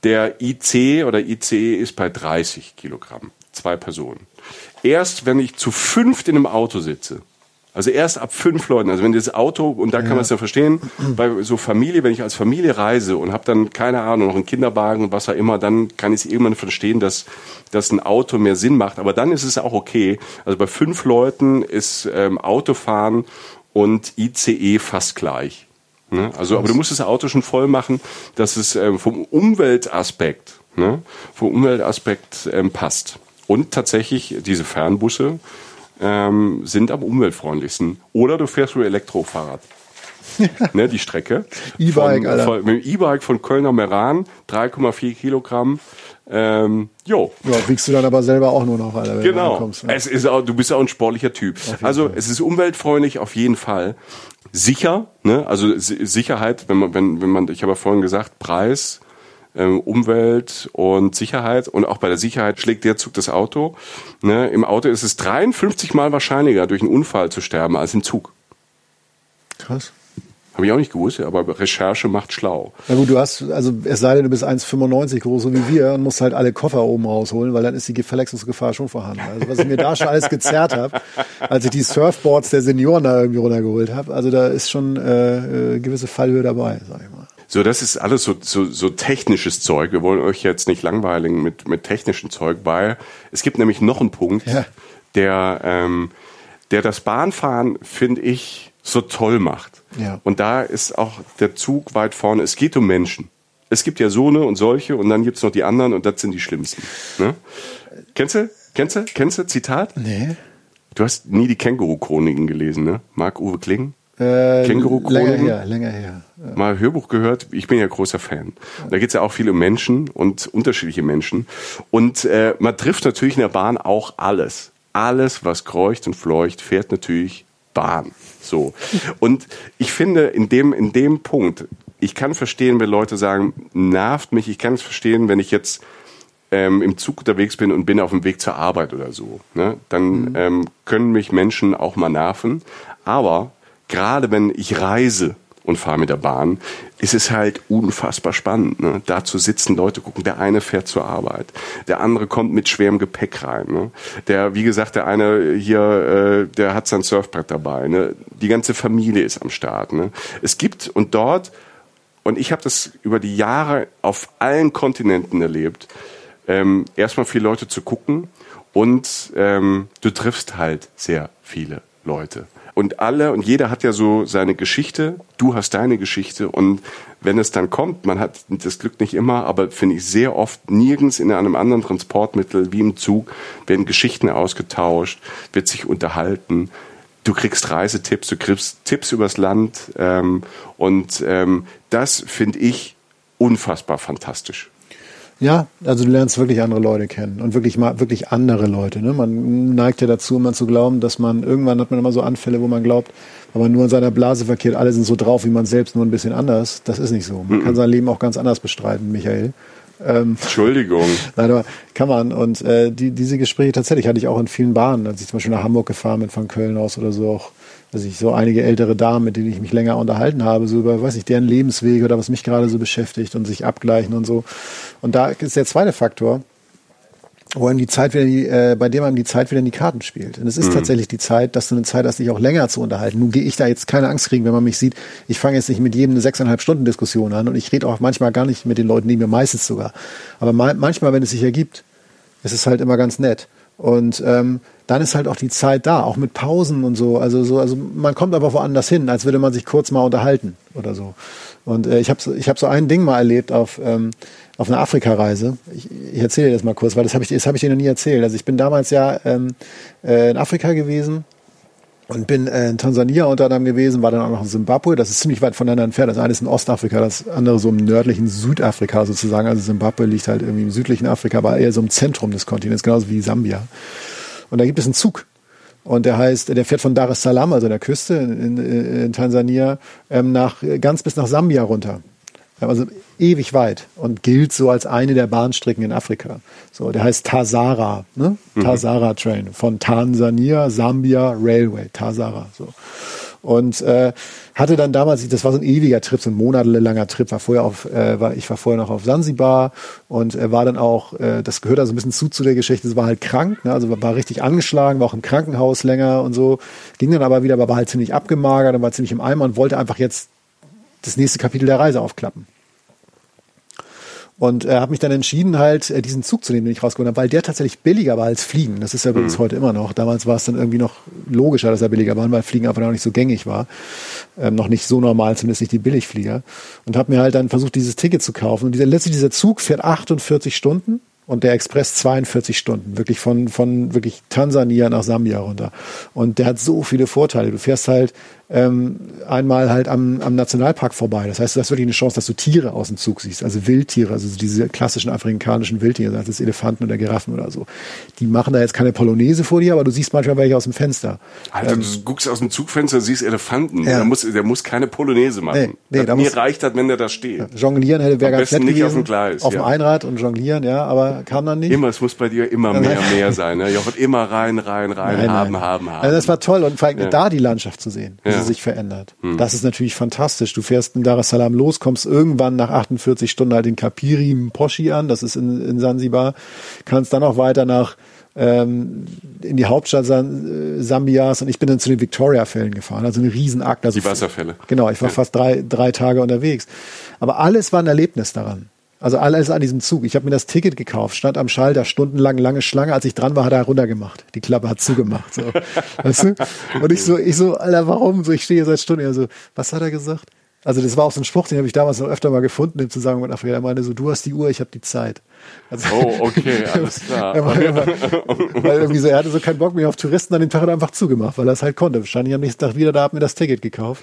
[SPEAKER 3] Der IC oder ICE ist bei 30 Kilogramm. Zwei Personen erst, wenn ich zu fünft in einem Auto sitze. Also erst ab fünf Leuten. Also wenn das Auto, und da kann man es ja verstehen, bei so Familie, wenn ich als Familie reise und habe dann, keine Ahnung, noch einen Kinderwagen und was auch immer, dann kann ich es irgendwann verstehen, dass, dass ein Auto mehr Sinn macht. Aber dann ist es auch okay. Also bei fünf Leuten ist ähm, Autofahren und ICE fast gleich. Ne? Also, aber du musst das Auto schon voll machen, dass es ähm, vom Umweltaspekt, ne? vom Umweltaspekt ähm, passt. Und tatsächlich, diese Fernbusse ähm, sind am umweltfreundlichsten. Oder du fährst mit Elektrofahrrad. ne, die Strecke.
[SPEAKER 1] E-Bike, Alter.
[SPEAKER 3] Von, mit dem E-Bike von Kölner Meran, 3,4 Kilogramm. Ähm, jo.
[SPEAKER 1] Ja, wiegst du dann aber selber auch nur noch, Alter,
[SPEAKER 3] wenn genau. du ankommst. Ne? Es ist auch, du bist auch ein sportlicher Typ. Also Fall. es ist umweltfreundlich auf jeden Fall. Sicher, ne? Also Sicherheit, wenn man, wenn, wenn man, ich habe ja vorhin gesagt, Preis, ähm, Umwelt und Sicherheit. Und auch bei der Sicherheit schlägt der Zug das Auto. Ne? Im Auto ist es 53 Mal wahrscheinlicher, durch einen Unfall zu sterben, als im Zug.
[SPEAKER 1] Krass.
[SPEAKER 3] Habe ich auch nicht gewusst, aber Recherche macht schlau.
[SPEAKER 1] Na gut, du hast, also es sei denn, du bist 1,95 groß, so wie wir, und musst halt alle Koffer oben rausholen, weil dann ist die Verletzungsgefahr schon vorhanden. Also was ich mir da schon alles gezerrt habe, als ich die Surfboards der Senioren da irgendwie runtergeholt habe, also da ist schon äh, äh, gewisse Fallhöhe dabei, sag ich mal.
[SPEAKER 3] So, das ist alles so, so, so technisches Zeug. Wir wollen euch jetzt nicht langweiligen mit, mit technischem Zeug, weil es gibt nämlich noch einen Punkt, ja. der, ähm, der das Bahnfahren, finde ich, so toll macht. Ja. Und da ist auch der Zug weit vorne. Es geht um Menschen. Es gibt ja so eine und solche und dann gibt's noch die anderen und das sind die schlimmsten. Ne? Kennst du? Kennst du? Kennst du? Zitat?
[SPEAKER 1] Nee.
[SPEAKER 3] Du hast nie die Känguru-Chroniken gelesen, ne? Marc-Uwe Kling?
[SPEAKER 1] Äh, Känguru länger her, länger her.
[SPEAKER 3] Ja. Mal Hörbuch gehört, ich bin ja großer Fan. Da geht es ja auch viel um Menschen und unterschiedliche Menschen. Und äh, man trifft natürlich in der Bahn auch alles. Alles, was kreucht und fleucht, fährt natürlich Bahn. So. Und ich finde, in dem, in dem Punkt, ich kann verstehen, wenn Leute sagen, nervt mich, ich kann es verstehen, wenn ich jetzt ähm, im Zug unterwegs bin und bin auf dem Weg zur Arbeit oder so. Ne? Dann mhm. ähm, können mich Menschen auch mal nerven. Aber gerade wenn ich reise und fahre mit der Bahn, ist es halt unfassbar spannend, ne? da zu sitzen, Leute gucken. Der eine fährt zur Arbeit, der andere kommt mit schwerem Gepäck rein. Ne? Der, wie gesagt, der eine hier, äh, der hat sein Surfbrett dabei. Ne? Die ganze Familie ist am Start. Ne? Es gibt und dort und ich habe das über die Jahre auf allen Kontinenten erlebt. Ähm, erstmal viele Leute zu gucken und ähm, du triffst halt sehr viele Leute und alle und jeder hat ja so seine Geschichte. Du hast deine Geschichte und wenn es dann kommt, man hat das Glück nicht immer, aber finde ich sehr oft nirgends in einem anderen Transportmittel wie im Zug werden Geschichten ausgetauscht, wird sich unterhalten. Du kriegst Reisetipps, du kriegst Tipps übers Land ähm, und ähm, das finde ich unfassbar fantastisch.
[SPEAKER 1] Ja, also du lernst wirklich andere Leute kennen und wirklich mal wirklich andere Leute. Ne? Man neigt ja dazu, immer zu glauben, dass man irgendwann hat man immer so Anfälle, wo man glaubt, wenn man nur in seiner Blase verkehrt, alle sind so drauf wie man selbst, nur ein bisschen anders. Das ist nicht so. Man mhm. kann sein Leben auch ganz anders bestreiten, Michael.
[SPEAKER 3] Ähm, Entschuldigung.
[SPEAKER 1] Nein, aber kann man. Und äh, die, diese Gespräche tatsächlich hatte ich auch in vielen Bahnen, als ich zum Beispiel nach Hamburg gefahren bin von Köln aus oder so auch also ich so einige ältere Damen, mit denen ich mich länger unterhalten habe, so über, weiß ich, deren Lebenswege oder was mich gerade so beschäftigt und sich abgleichen und so. Und da ist der zweite Faktor, wo ihm die Zeit wieder die, äh, bei dem einem die Zeit wieder in die Karten spielt. Und es ist mhm. tatsächlich die Zeit, dass du eine Zeit hast, dich auch länger zu unterhalten. Nun gehe ich da jetzt keine Angst kriegen, wenn man mich sieht. Ich fange jetzt nicht mit jedem eine sechseinhalb Stunden Diskussion an und ich rede auch manchmal gar nicht mit den Leuten neben mir, meistens sogar. Aber manchmal, wenn es sich ergibt, ist es halt immer ganz nett. Und ähm, dann ist halt auch die Zeit da, auch mit Pausen und so. Also so, also man kommt aber woanders hin, als würde man sich kurz mal unterhalten oder so. Und äh, ich habe ich hab so ein Ding mal erlebt auf ähm, auf einer Afrika-Reise. Ich, ich erzähle dir das mal kurz, weil das habe ich, das hab ich dir noch nie erzählt. Also ich bin damals ja ähm, äh, in Afrika gewesen und bin äh, in Tansania unter anderem gewesen, war dann auch noch in Zimbabwe. Das ist ziemlich weit voneinander entfernt. Das eine ist in Ostafrika, das andere so im nördlichen Südafrika sozusagen. Also Zimbabwe liegt halt irgendwie im südlichen Afrika, aber eher so im Zentrum des Kontinents, genauso wie Sambia. Und da gibt es einen Zug. Und der heißt, der fährt von Dar es Salaam, also der Küste in, in, in Tansania, ähm, nach, ganz bis nach Sambia runter. Also ewig weit und gilt so als eine der Bahnstrecken in Afrika. So, der heißt Tazara, ne? Mhm. Tazara Train von Tansania Sambia Railway, Tazara. So. Und äh, hatte dann damals, das war so ein ewiger Trip, so ein monatelanger Trip, war vorher auf, äh, war, ich war vorher noch auf Sansibar und äh, war dann auch, äh, das gehört also ein bisschen zu zu der Geschichte, es war halt krank, ne? also war richtig angeschlagen, war auch im Krankenhaus länger und so, ging dann aber wieder, aber war halt ziemlich abgemagert und war ziemlich im Eimer und wollte einfach jetzt das nächste Kapitel der Reise aufklappen. Und äh, habe mich dann entschieden, halt äh, diesen Zug zu nehmen, den ich rausgeholt habe, weil der tatsächlich billiger war als Fliegen. Das ist ja übrigens mhm. heute immer noch. Damals war es dann irgendwie noch logischer, dass er billiger war, weil Fliegen einfach noch nicht so gängig war. Ähm, noch nicht so normal, zumindest nicht die Billigflieger. Und habe mir halt dann versucht, dieses Ticket zu kaufen. Und dieser, letztlich dieser Zug fährt 48 Stunden und der Express 42 Stunden, wirklich von, von wirklich Tansania nach Sambia runter. Und der hat so viele Vorteile. Du fährst halt ähm, einmal halt am, am Nationalpark vorbei. Das heißt, du hast wirklich eine Chance, dass du Tiere aus dem Zug siehst, also Wildtiere, also diese klassischen afrikanischen Wildtiere, das ist Elefanten oder Giraffen oder so. Die machen da jetzt keine Polonaise vor dir, aber du siehst manchmal welche aus dem Fenster.
[SPEAKER 3] Alter, ähm, du guckst aus dem Zugfenster, siehst Elefanten. Ja. Der, muss, der muss keine Polonaise machen. Nee, nee, da mir muss, reicht das, wenn der da steht. Ja,
[SPEAKER 1] jonglieren hätte wäre ganz nett
[SPEAKER 3] nicht
[SPEAKER 1] gewesen.
[SPEAKER 3] Auf dem Gleis.
[SPEAKER 1] Auf ja. dem Einrad und jonglieren, ja, aber kam dann nicht.
[SPEAKER 3] Immer, es muss bei dir immer mehr, mehr sein. Ne? Jochen, immer rein, rein, rein, nein, haben, nein. haben, haben.
[SPEAKER 1] Also das war toll und vor allem da die Landschaft zu sehen, sie sich verändert. Hm. Das ist natürlich fantastisch. Du fährst in Dar es Salaam los, kommst irgendwann nach 48 Stunden halt in Kapiri Mposhi an, das ist in, in Sansibar, kannst dann auch weiter nach ähm, in die Hauptstadt äh, Sambias und ich bin dann zu den Victoria-Fällen gefahren, also eine Riesenakt. Also
[SPEAKER 3] die Wasserfälle.
[SPEAKER 1] Genau, ich war ja. fast drei, drei Tage unterwegs. Aber alles war ein Erlebnis daran. Also alles an diesem Zug. Ich habe mir das Ticket gekauft, stand am Schalter, stundenlang lange Schlange. Als ich dran war, hat er runtergemacht. Die Klappe hat zugemacht. So. weißt du? Und ich so, ich so, Alter, warum? So, ich stehe hier seit Stunden. Er so, was hat er gesagt? Also das war auch so ein Spruch, den habe ich damals noch öfter mal gefunden im Zusammenhang mit Afrika. Er meinte so, du hast die Uhr, ich habe die Zeit.
[SPEAKER 3] Also, oh, okay, alles klar. er,
[SPEAKER 1] weil irgendwie so, er hatte so keinen Bock mehr auf Touristen, an dem Tag hat er einfach zugemacht, weil er es halt konnte. Wahrscheinlich am nächsten Tag wieder da, hat mir das Ticket gekauft.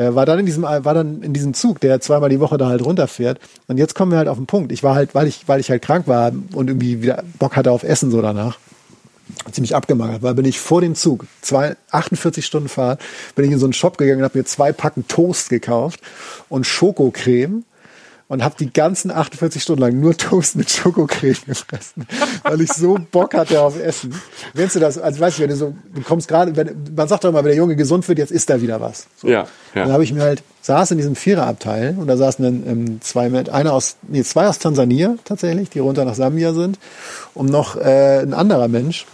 [SPEAKER 1] Äh, war dann in diesem, war dann in diesem Zug, der zweimal die Woche da halt runterfährt. Und jetzt kommen wir halt auf den Punkt. Ich war halt, weil ich, weil ich halt krank war und irgendwie wieder Bock hatte auf Essen so danach, ziemlich abgemagert war, bin ich vor dem Zug, zwei, 48 Stunden Fahrt, bin ich in so einen Shop gegangen und habe mir zwei Packen Toast gekauft und Schokocreme und habe die ganzen 48 Stunden lang nur Toast mit Schokocreme gefressen, weil ich so Bock hatte auf Essen. Kennst du das? Also weißt du, wenn du so, du kommst gerade, man sagt doch immer, wenn der Junge gesund wird, jetzt isst er wieder was. So.
[SPEAKER 3] Ja, ja.
[SPEAKER 1] Dann habe ich mir halt, saß in diesem Viererabteil und da saßen dann ähm, zwei einer aus, nee, zwei aus Tansania tatsächlich, die runter nach Sambia sind, und noch äh, ein anderer Mensch,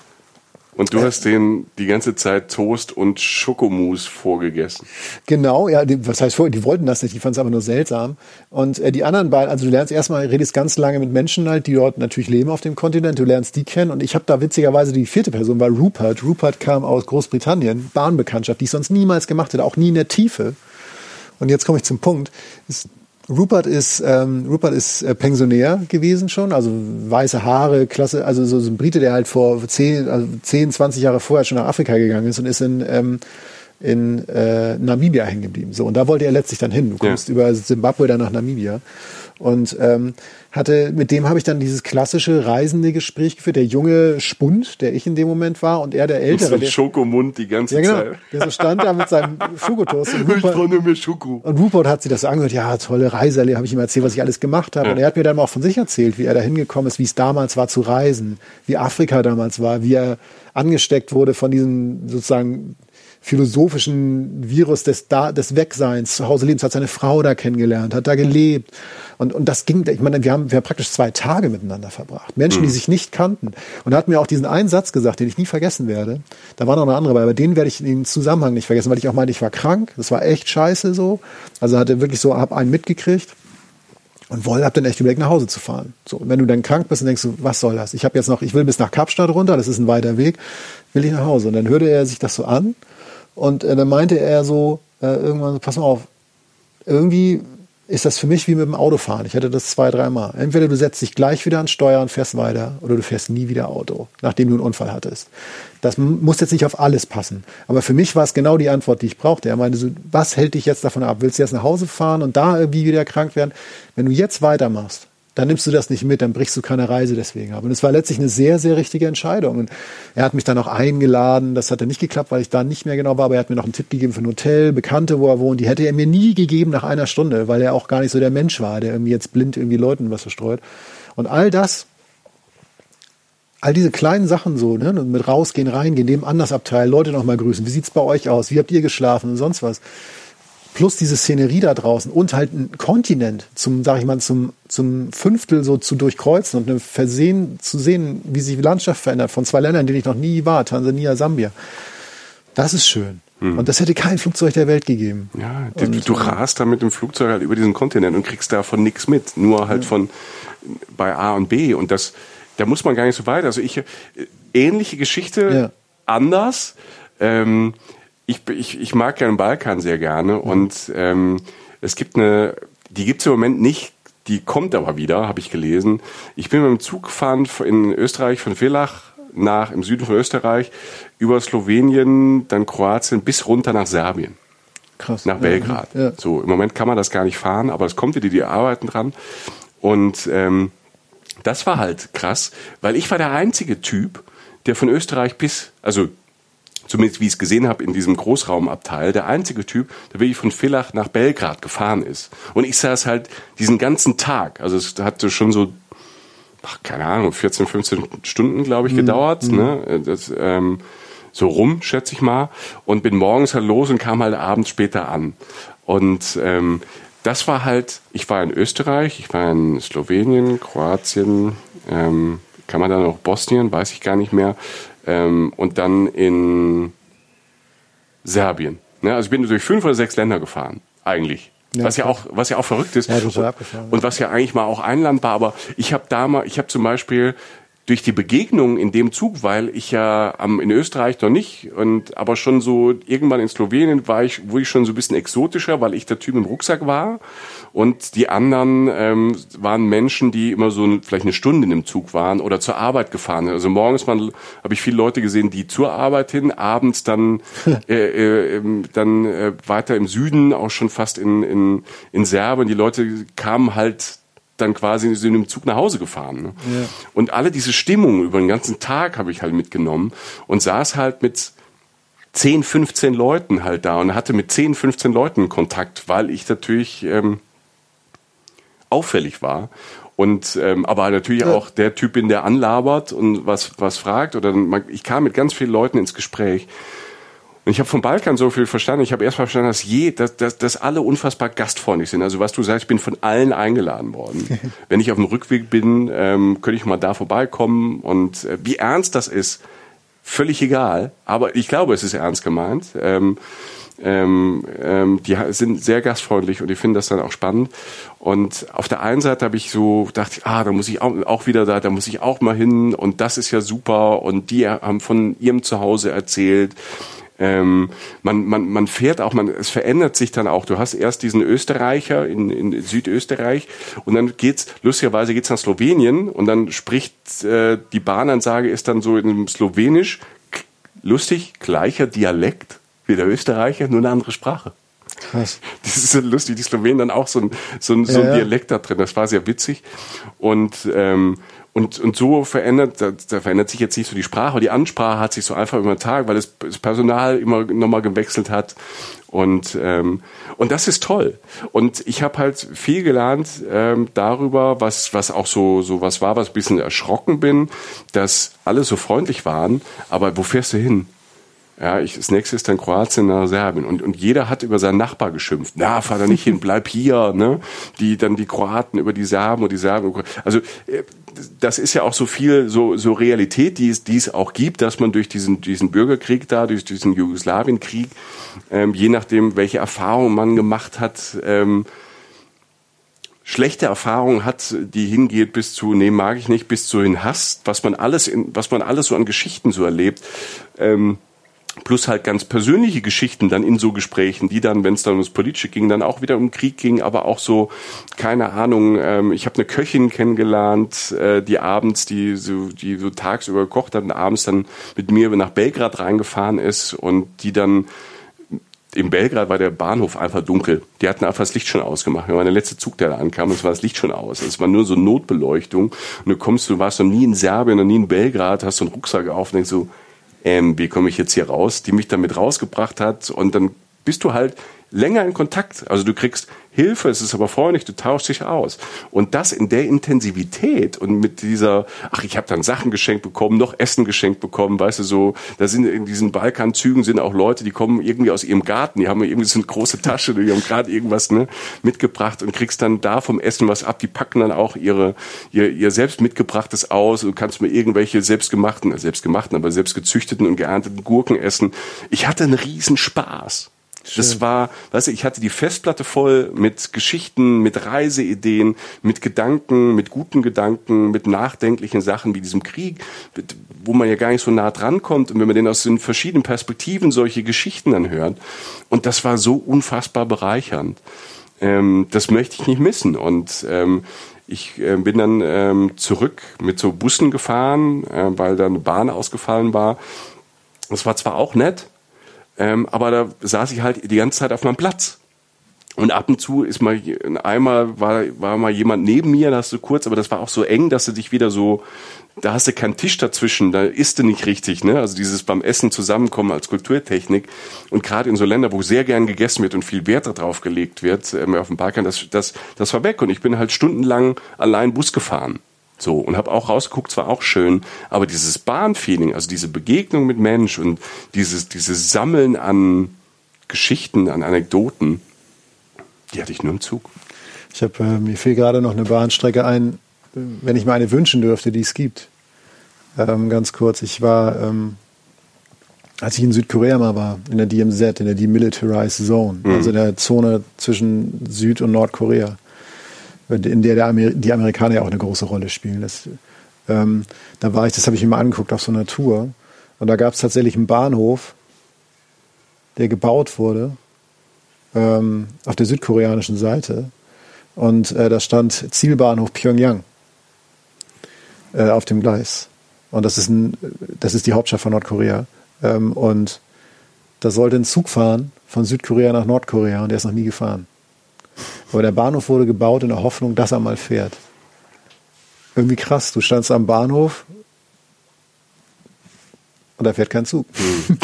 [SPEAKER 3] und du äh, hast denen die ganze Zeit Toast und Schokomousse vorgegessen.
[SPEAKER 1] Genau, ja, die, was heißt vor, die wollten das nicht, die fanden es aber nur seltsam. Und äh, die anderen beiden, also du lernst erstmal, redest ganz lange mit Menschen halt, die dort natürlich leben auf dem Kontinent, du lernst die kennen. Und ich habe da witzigerweise die vierte Person, war Rupert. Rupert kam aus Großbritannien, Bahnbekanntschaft, die ich sonst niemals gemacht hätte, auch nie in der Tiefe. Und jetzt komme ich zum Punkt. Ist, Rupert ist, ähm, Rupert ist äh, Pensionär gewesen schon, also weiße Haare, klasse, also so, so ein Brite, der halt vor 10, also 10, 20 Jahre vorher schon nach Afrika gegangen ist und ist in, ähm, in äh, Namibia hängen geblieben. So, und da wollte er letztlich dann hin. Du kommst ja. über Zimbabwe dann nach Namibia. Und ähm, hatte, mit dem habe ich dann dieses klassische reisende Gespräch geführt, der junge Spund, der ich in dem Moment war, und er der Ältere.
[SPEAKER 3] Mit so Schokomund die ganze ja, genau, Zeit.
[SPEAKER 1] Der so stand da mit seinem Schokotoast.
[SPEAKER 3] Und Rupert, ich nur mehr Schoko.
[SPEAKER 1] Und Rupert hat sich das so angehört, ja, tolle Reise, habe ich ihm erzählt, was ich alles gemacht habe. Ja. Und er hat mir dann auch von sich erzählt, wie er da hingekommen ist, wie es damals war zu reisen, wie Afrika damals war, wie er angesteckt wurde von diesem sozusagen philosophischen Virus des, da, des Wegseins, zu Hause lebens, hat seine Frau da kennengelernt, hat da gelebt. Und, und das ging, ich meine, wir haben, wir haben praktisch zwei Tage miteinander verbracht. Menschen, die mhm. sich nicht kannten. Und er hat mir auch diesen einen Satz gesagt, den ich nie vergessen werde. Da war noch eine andere bei, aber den werde ich in den Zusammenhang nicht vergessen, weil ich auch meinte, ich war krank. Das war echt scheiße so. Also hatte wirklich so, hab einen mitgekriegt. Und Woll hab dann echt überlegt, nach Hause zu fahren. So, und wenn du dann krank bist, dann denkst du, was soll das? Ich habe jetzt noch, ich will bis nach Kapstadt runter, das ist ein weiter Weg, will ich nach Hause. Und dann hörte er sich das so an und äh, dann meinte er so, äh, irgendwann, pass mal auf, irgendwie ist das für mich wie mit dem Autofahren. Ich hatte das zwei, dreimal. Entweder du setzt dich gleich wieder an Steuer und fährst weiter oder du fährst nie wieder Auto, nachdem du einen Unfall hattest. Das muss jetzt nicht auf alles passen. Aber für mich war es genau die Antwort, die ich brauchte. Er meinte so, was hält dich jetzt davon ab? Willst du jetzt nach Hause fahren und da irgendwie wieder krank werden? Wenn du jetzt weitermachst, dann nimmst du das nicht mit, dann brichst du keine Reise deswegen ab. Und es war letztlich eine sehr, sehr richtige Entscheidung. Und er hat mich dann auch eingeladen. Das hat dann nicht geklappt, weil ich da nicht mehr genau war, aber er hat mir noch einen Tipp gegeben für ein Hotel, Bekannte, wo er wohnt. Die hätte er mir nie gegeben nach einer Stunde, weil er auch gar nicht so der Mensch war, der irgendwie jetzt blind irgendwie Leuten was verstreut. Und all das, all diese kleinen Sachen so, ne, mit rausgehen, reingehen, dem Andersabteil, Leute nochmal grüßen. Wie sieht's bei euch aus? Wie habt ihr geschlafen und sonst was? Plus diese Szenerie da draußen und halt ein Kontinent zum, sag ich mal, zum, zum Fünftel so zu durchkreuzen und eine Versehen zu sehen, wie sich die Landschaft verändert von zwei Ländern, in denen ich noch nie war, Tansania, Sambia. Das ist schön. Hm. Und das hätte kein Flugzeug der Welt gegeben.
[SPEAKER 3] Ja, du, du äh, rast da mit dem Flugzeug halt über diesen Kontinent und kriegst davon nichts mit. Nur halt ja. von bei A und B. Und das, da muss man gar nicht so weit. Also ich, äh, ähnliche Geschichte, ja. anders. Ähm, ich, ich, ich mag ja den Balkan sehr gerne mhm. und ähm, es gibt eine, die gibt es im Moment nicht, die kommt aber wieder, habe ich gelesen. Ich bin mit dem Zug gefahren in Österreich von Villach nach im Süden von Österreich über Slowenien, dann Kroatien bis runter nach Serbien. Krass. Nach Belgrad. Ja, ja. So, im Moment kann man das gar nicht fahren, aber es kommt wieder, die arbeiten dran. Und ähm, das war halt krass, weil ich war der einzige Typ, der von Österreich bis, also zumindest wie ich es gesehen habe in diesem Großraumabteil, der einzige Typ, der wirklich von Villach nach Belgrad gefahren ist. Und ich saß halt diesen ganzen Tag, also es hatte schon so, ach, keine Ahnung, 14, 15 Stunden, glaube ich, mhm. gedauert, mhm. ne? Das, ähm, so rum, schätze ich mal, und bin morgens halt los und kam halt abends später an. Und ähm, das war halt, ich war in Österreich, ich war in Slowenien, Kroatien, ähm, kann man dann auch Bosnien, weiß ich gar nicht mehr ähm, und dann in Serbien. Ne? Also ich bin durch fünf oder sechs Länder gefahren, eigentlich. Ja, was ja auch, was ja auch verrückt ist. Ja, und, und was ja eigentlich mal auch ein Land war, aber ich habe da mal, ich habe zum Beispiel durch die Begegnung in dem Zug, weil ich ja am, in Österreich noch nicht und aber schon so irgendwann in Slowenien war ich, wurde ich schon so ein bisschen exotischer, weil ich der Typ im Rucksack war und die anderen ähm, waren Menschen, die immer so vielleicht eine Stunde in dem Zug waren oder zur Arbeit gefahren. Also morgens habe ich viele Leute gesehen, die zur Arbeit hin, abends dann äh, äh, dann äh, weiter im Süden, auch schon fast in in, in Serbien. Die Leute kamen halt dann quasi in einem Zug nach Hause gefahren. Ne? Ja. Und alle diese Stimmung über den ganzen Tag habe ich halt mitgenommen und saß halt mit 10, 15 Leuten halt da und hatte mit 10, 15 Leuten Kontakt, weil ich natürlich ähm, auffällig war. Und ähm, aber natürlich ja. auch der Typ bin, der anlabert und was was fragt oder ich kam mit ganz vielen Leuten ins Gespräch und ich habe vom Balkan so viel verstanden. Ich habe erst mal verstanden, dass, je, dass, dass, dass alle unfassbar gastfreundlich sind. Also was du sagst, ich bin von allen eingeladen worden. Wenn ich auf dem Rückweg bin, ähm, könnte ich mal da vorbeikommen. Und äh, wie ernst das ist, völlig egal. Aber ich glaube, es ist ernst gemeint. Ähm, ähm, ähm, die sind sehr gastfreundlich und ich finde das dann auch spannend. Und auf der einen Seite habe ich so dachte, ah, da muss ich auch, auch wieder da, da muss ich auch mal hin und das ist ja super und die haben von ihrem Zuhause erzählt ähm, man, man, man fährt auch, man, es verändert sich dann auch. Du hast erst diesen Österreicher in, in Südösterreich und dann geht's, lustigerweise geht's nach Slowenien und dann spricht äh, die Bahnansage ist dann so in Slowenisch, lustig, gleicher Dialekt wie der Österreicher, nur eine andere Sprache. Krass. Das ist so lustig, die Slowenen dann auch so ein, so ein, so ein ja, Dialekt da drin. Das war sehr witzig. Und ähm, und, und so verändert, da, da verändert sich jetzt nicht so die Sprache, die Ansprache hat sich so einfach über den Tag, weil das, das Personal immer nochmal gewechselt hat. Und, ähm, und das ist toll. Und ich habe halt viel gelernt ähm, darüber, was, was auch so, so was war, was ein bisschen erschrocken bin, dass alle so freundlich waren, aber wo fährst du hin? Ja, ich, das nächste ist dann Kroatien nach Serbien. Und, und jeder hat über seinen Nachbar geschimpft. Na, fahr da nicht hin, bleib hier, ne? Die, dann die Kroaten über die Serben und die Serben. Also, äh, das ist ja auch so viel, so, so Realität, die es, die es auch gibt, dass man durch diesen, diesen Bürgerkrieg da, durch diesen Jugoslawienkrieg, ähm, je nachdem, welche Erfahrungen man gemacht hat, ähm, schlechte Erfahrung hat, die hingeht bis zu, nee, mag ich nicht, bis zu hin Hass, was man alles in, was man alles so an Geschichten so erlebt. Ähm, plus halt ganz persönliche Geschichten dann in so Gesprächen, die dann, wenn es dann ums Politische ging, dann auch wieder um Krieg ging, aber auch so, keine Ahnung, ähm, ich habe eine Köchin kennengelernt, äh, die abends, die so, die so tagsüber gekocht hat und abends dann mit mir nach Belgrad reingefahren ist und die dann in Belgrad war der Bahnhof einfach dunkel. Die hatten einfach das Licht schon ausgemacht. Wir waren der letzte Zug, der da ankam, es war das Licht schon aus. Es war nur so Notbeleuchtung. Und du kommst, du warst noch nie in Serbien, noch nie in Belgrad, hast so einen Rucksack auf und denkst so, ähm, wie komme ich jetzt hier raus? Die mich damit rausgebracht hat. Und dann bist du halt länger in Kontakt. Also du kriegst Hilfe, es ist aber freundlich, du tauschst dich aus. Und das in der Intensivität und mit dieser, ach, ich habe dann Sachen geschenkt bekommen, noch Essen geschenkt bekommen, weißt du, so, da sind in diesen Balkanzügen sind auch Leute, die kommen irgendwie aus ihrem Garten, die haben irgendwie so eine große Tasche, die haben gerade irgendwas ne, mitgebracht und kriegst dann da vom Essen was ab, die packen dann auch ihre, ihr, ihr selbst mitgebrachtes aus und kannst mir irgendwelche selbstgemachten, äh, selbstgemachten, aber selbst gezüchteten und geernteten Gurken essen. Ich hatte einen riesen Spaß. Schön. Das war, weißt du, ich hatte die Festplatte voll mit Geschichten, mit Reiseideen, mit Gedanken, mit guten Gedanken, mit nachdenklichen Sachen wie diesem Krieg, wo man ja gar nicht so nah dran kommt und wenn man den aus den verschiedenen Perspektiven solche Geschichten dann hört. Und das war so unfassbar bereichernd. Ähm, das möchte ich nicht missen. Und ähm, ich äh, bin dann ähm, zurück mit so Bussen gefahren, äh, weil da eine Bahn ausgefallen war. Das war zwar auch nett, ähm, aber da saß ich halt die ganze Zeit auf meinem Platz. Und ab und zu ist mal, einmal war, war mal jemand neben mir, da hast du kurz, aber das war auch so eng, dass du dich wieder so, da hast du keinen Tisch dazwischen, da isst du nicht richtig, ne? Also dieses beim Essen zusammenkommen als Kulturtechnik. Und gerade in so Ländern, wo sehr gern gegessen wird und viel Wert darauf gelegt wird, ähm, auf dem Balkan, das, das, das war weg. Und ich bin halt stundenlang allein Bus gefahren. So, und habe auch rausgeguckt, zwar auch schön, aber dieses Bahnfeeling, also diese Begegnung mit Mensch und dieses, dieses Sammeln an Geschichten, an Anekdoten, die hatte ich nur im Zug.
[SPEAKER 1] Ich habe äh, mir fiel gerade noch eine Bahnstrecke ein, wenn ich mir eine wünschen dürfte, die es gibt. Ähm, ganz kurz, ich war, ähm, als ich in Südkorea mal war, in der DMZ, in der Demilitarized Zone, mhm. also in der Zone zwischen Süd- und Nordkorea in der, der Amer die Amerikaner ja auch eine große Rolle spielen. Das, ähm, da war ich, das habe ich mir mal angeguckt auf so einer Tour. Und da gab es tatsächlich einen Bahnhof, der gebaut wurde ähm, auf der südkoreanischen Seite. Und äh, da stand Zielbahnhof Pyongyang äh, auf dem Gleis. Und das ist, ein, das ist die Hauptstadt von Nordkorea. Ähm, und da sollte ein Zug fahren von Südkorea nach Nordkorea und der ist noch nie gefahren. Aber der Bahnhof wurde gebaut in der Hoffnung, dass er mal fährt. Irgendwie krass. Du standst am Bahnhof und da fährt kein Zug. Hm.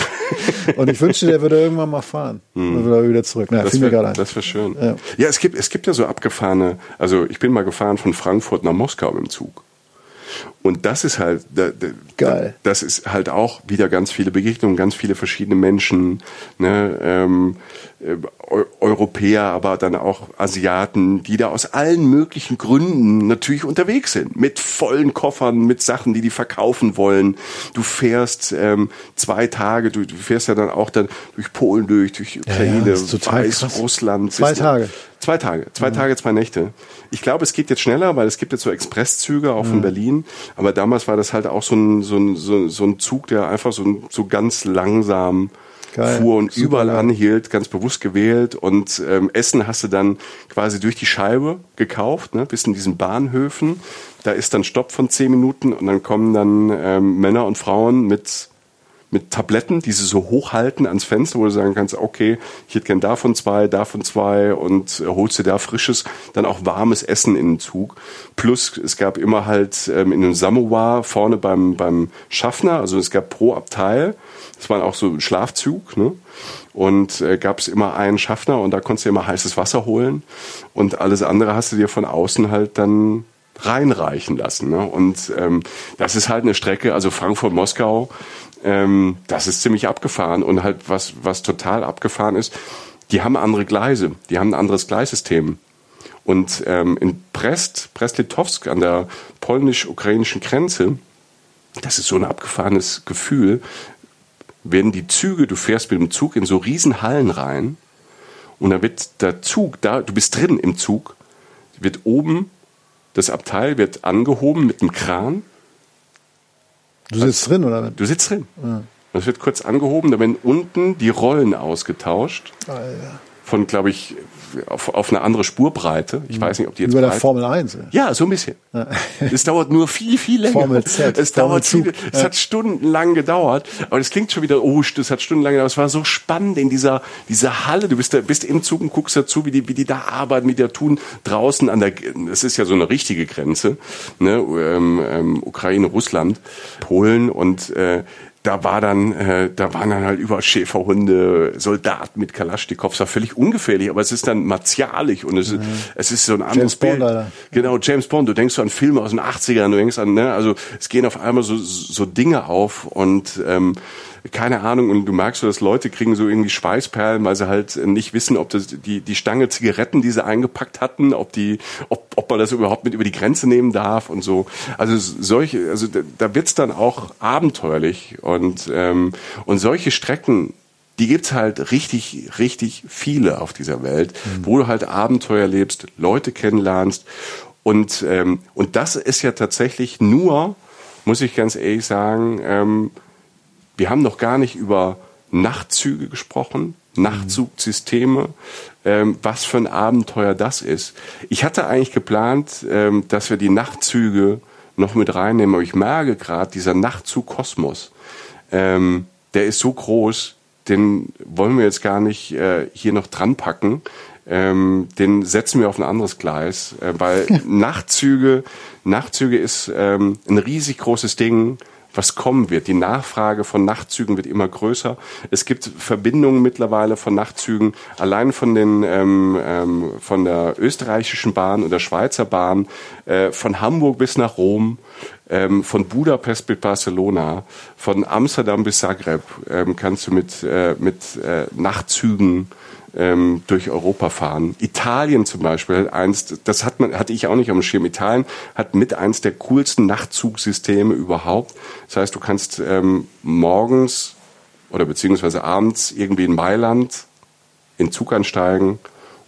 [SPEAKER 1] und ich wünschte, der würde irgendwann mal fahren. Hm. Dann würde er wieder zurück.
[SPEAKER 3] Naja, das wäre wär schön. Ja. ja, es gibt, es gibt ja so abgefahrene, also ich bin mal gefahren von Frankfurt nach Moskau im Zug. Und das ist halt, Geil. das ist halt auch wieder ganz viele Begegnungen, ganz viele verschiedene Menschen, ne, ähm, äh, Europäer, aber dann auch Asiaten, die da aus allen möglichen Gründen natürlich unterwegs sind. Mit vollen Koffern, mit Sachen, die die verkaufen wollen. Du fährst ähm, zwei Tage, du, du fährst ja dann auch dann durch Polen durch, durch Ukraine, ja, ja, Weißrussland.
[SPEAKER 1] Zwei Tage.
[SPEAKER 3] Zwei Tage, zwei mhm. Tage, zwei Nächte. Ich glaube, es geht jetzt schneller, weil es gibt jetzt so Expresszüge auch mhm. von Berlin. Aber damals war das halt auch so ein, so ein, so, so ein Zug, der einfach so, so ganz langsam Geil. fuhr und Super überall geil. anhielt, ganz bewusst gewählt. Und ähm, Essen hast du dann quasi durch die Scheibe gekauft, ne, bis in diesen Bahnhöfen. Da ist dann Stopp von zehn Minuten und dann kommen dann ähm, Männer und Frauen mit mit Tabletten, die sie so hochhalten ans Fenster, wo du sagen kannst, okay, ich hätte gern davon zwei, davon zwei und äh, holst dir da frisches, dann auch warmes Essen in den Zug. Plus es gab immer halt ähm, in einem Samovar vorne beim, beim Schaffner, also es gab pro Abteil, das war auch so ein Schlafzug, ne? Und äh, gab es immer einen Schaffner und da konntest du immer heißes Wasser holen und alles andere hast du dir von außen halt dann reinreichen lassen. Ne? Und ähm, das ist halt eine Strecke, also Frankfurt-Moskau, ähm, das ist ziemlich abgefahren und halt was, was total abgefahren ist, die haben andere Gleise, die haben ein anderes Gleissystem. Und ähm, in Brest, Brest-Litovsk an der polnisch-ukrainischen Grenze, das ist so ein abgefahrenes Gefühl, werden die Züge, du fährst mit dem Zug in so riesen Hallen rein und da wird der Zug, da, du bist drin im Zug, wird oben, das Abteil wird angehoben mit einem Kran.
[SPEAKER 1] Du sitzt drin, oder?
[SPEAKER 3] Du sitzt drin. Ja. Das wird kurz angehoben, da werden unten die Rollen ausgetauscht. Alter. Von, glaube ich, auf, auf eine andere Spurbreite. Ich weiß nicht, ob die jetzt.
[SPEAKER 1] Über der Formel 1.
[SPEAKER 3] Ja, so ein bisschen. Ja. Es dauert nur viel, viel länger.
[SPEAKER 1] Formel Z.
[SPEAKER 3] Es Formel dauert viel, es hat stundenlang gedauert. Aber es klingt schon wieder, oh, es hat stundenlang gedauert. Es war so spannend in dieser, dieser Halle. Du bist da, bist im Zug und guckst dazu, wie die, wie die da arbeiten, wie die da tun. Draußen an der, das ist ja so eine richtige Grenze, ne, ähm, ähm, Ukraine, Russland, Polen und, äh, da war dann, äh, da waren dann halt über Schäferhunde, Soldaten mit Kalaschnikows, war völlig ungefährlich, aber es ist dann martialisch und es, mhm. es ist so ein anderes James Bild. Bond, Alter. Genau, James Bond, du denkst so an Filme aus den 80ern, du denkst an, ne, also es gehen auf einmal so, so Dinge auf und ähm, keine Ahnung, und du merkst so, dass Leute kriegen so irgendwie Schweißperlen, weil sie halt nicht wissen, ob das die, die Stange Zigaretten, die sie eingepackt hatten, ob die, ob, ob man das überhaupt mit über die Grenze nehmen darf und so. Also solche, also da, da wird's dann auch abenteuerlich und, ähm, und solche Strecken, die gibt's halt richtig, richtig viele auf dieser Welt, mhm. wo du halt Abenteuer lebst, Leute kennenlernst und, ähm, und das ist ja tatsächlich nur, muss ich ganz ehrlich sagen, ähm, wir haben noch gar nicht über Nachtzüge gesprochen, Nachtzugsysteme, ähm, was für ein Abenteuer das ist. Ich hatte eigentlich geplant, ähm, dass wir die Nachtzüge noch mit reinnehmen, aber ich merke gerade, dieser Nachtzug Kosmos, ähm, der ist so groß, den wollen wir jetzt gar nicht äh, hier noch dran packen. Ähm, den setzen wir auf ein anderes Gleis, äh, weil Nachtzüge, Nachtzüge ist ähm, ein riesig großes Ding was kommen wird. Die Nachfrage von Nachtzügen wird immer größer. Es gibt Verbindungen mittlerweile von Nachtzügen allein von den ähm, ähm, von der österreichischen Bahn und der Schweizer Bahn äh, von Hamburg bis nach Rom. Ähm, von Budapest bis Barcelona, von Amsterdam bis Zagreb ähm, kannst du mit, äh, mit äh, Nachtzügen ähm, durch Europa fahren. Italien zum Beispiel eins, das hat man, hatte ich auch nicht am Schirm. Italien hat mit eins der coolsten Nachtzugsysteme überhaupt. Das heißt, du kannst ähm, morgens oder beziehungsweise abends irgendwie in Mailand in Zug ansteigen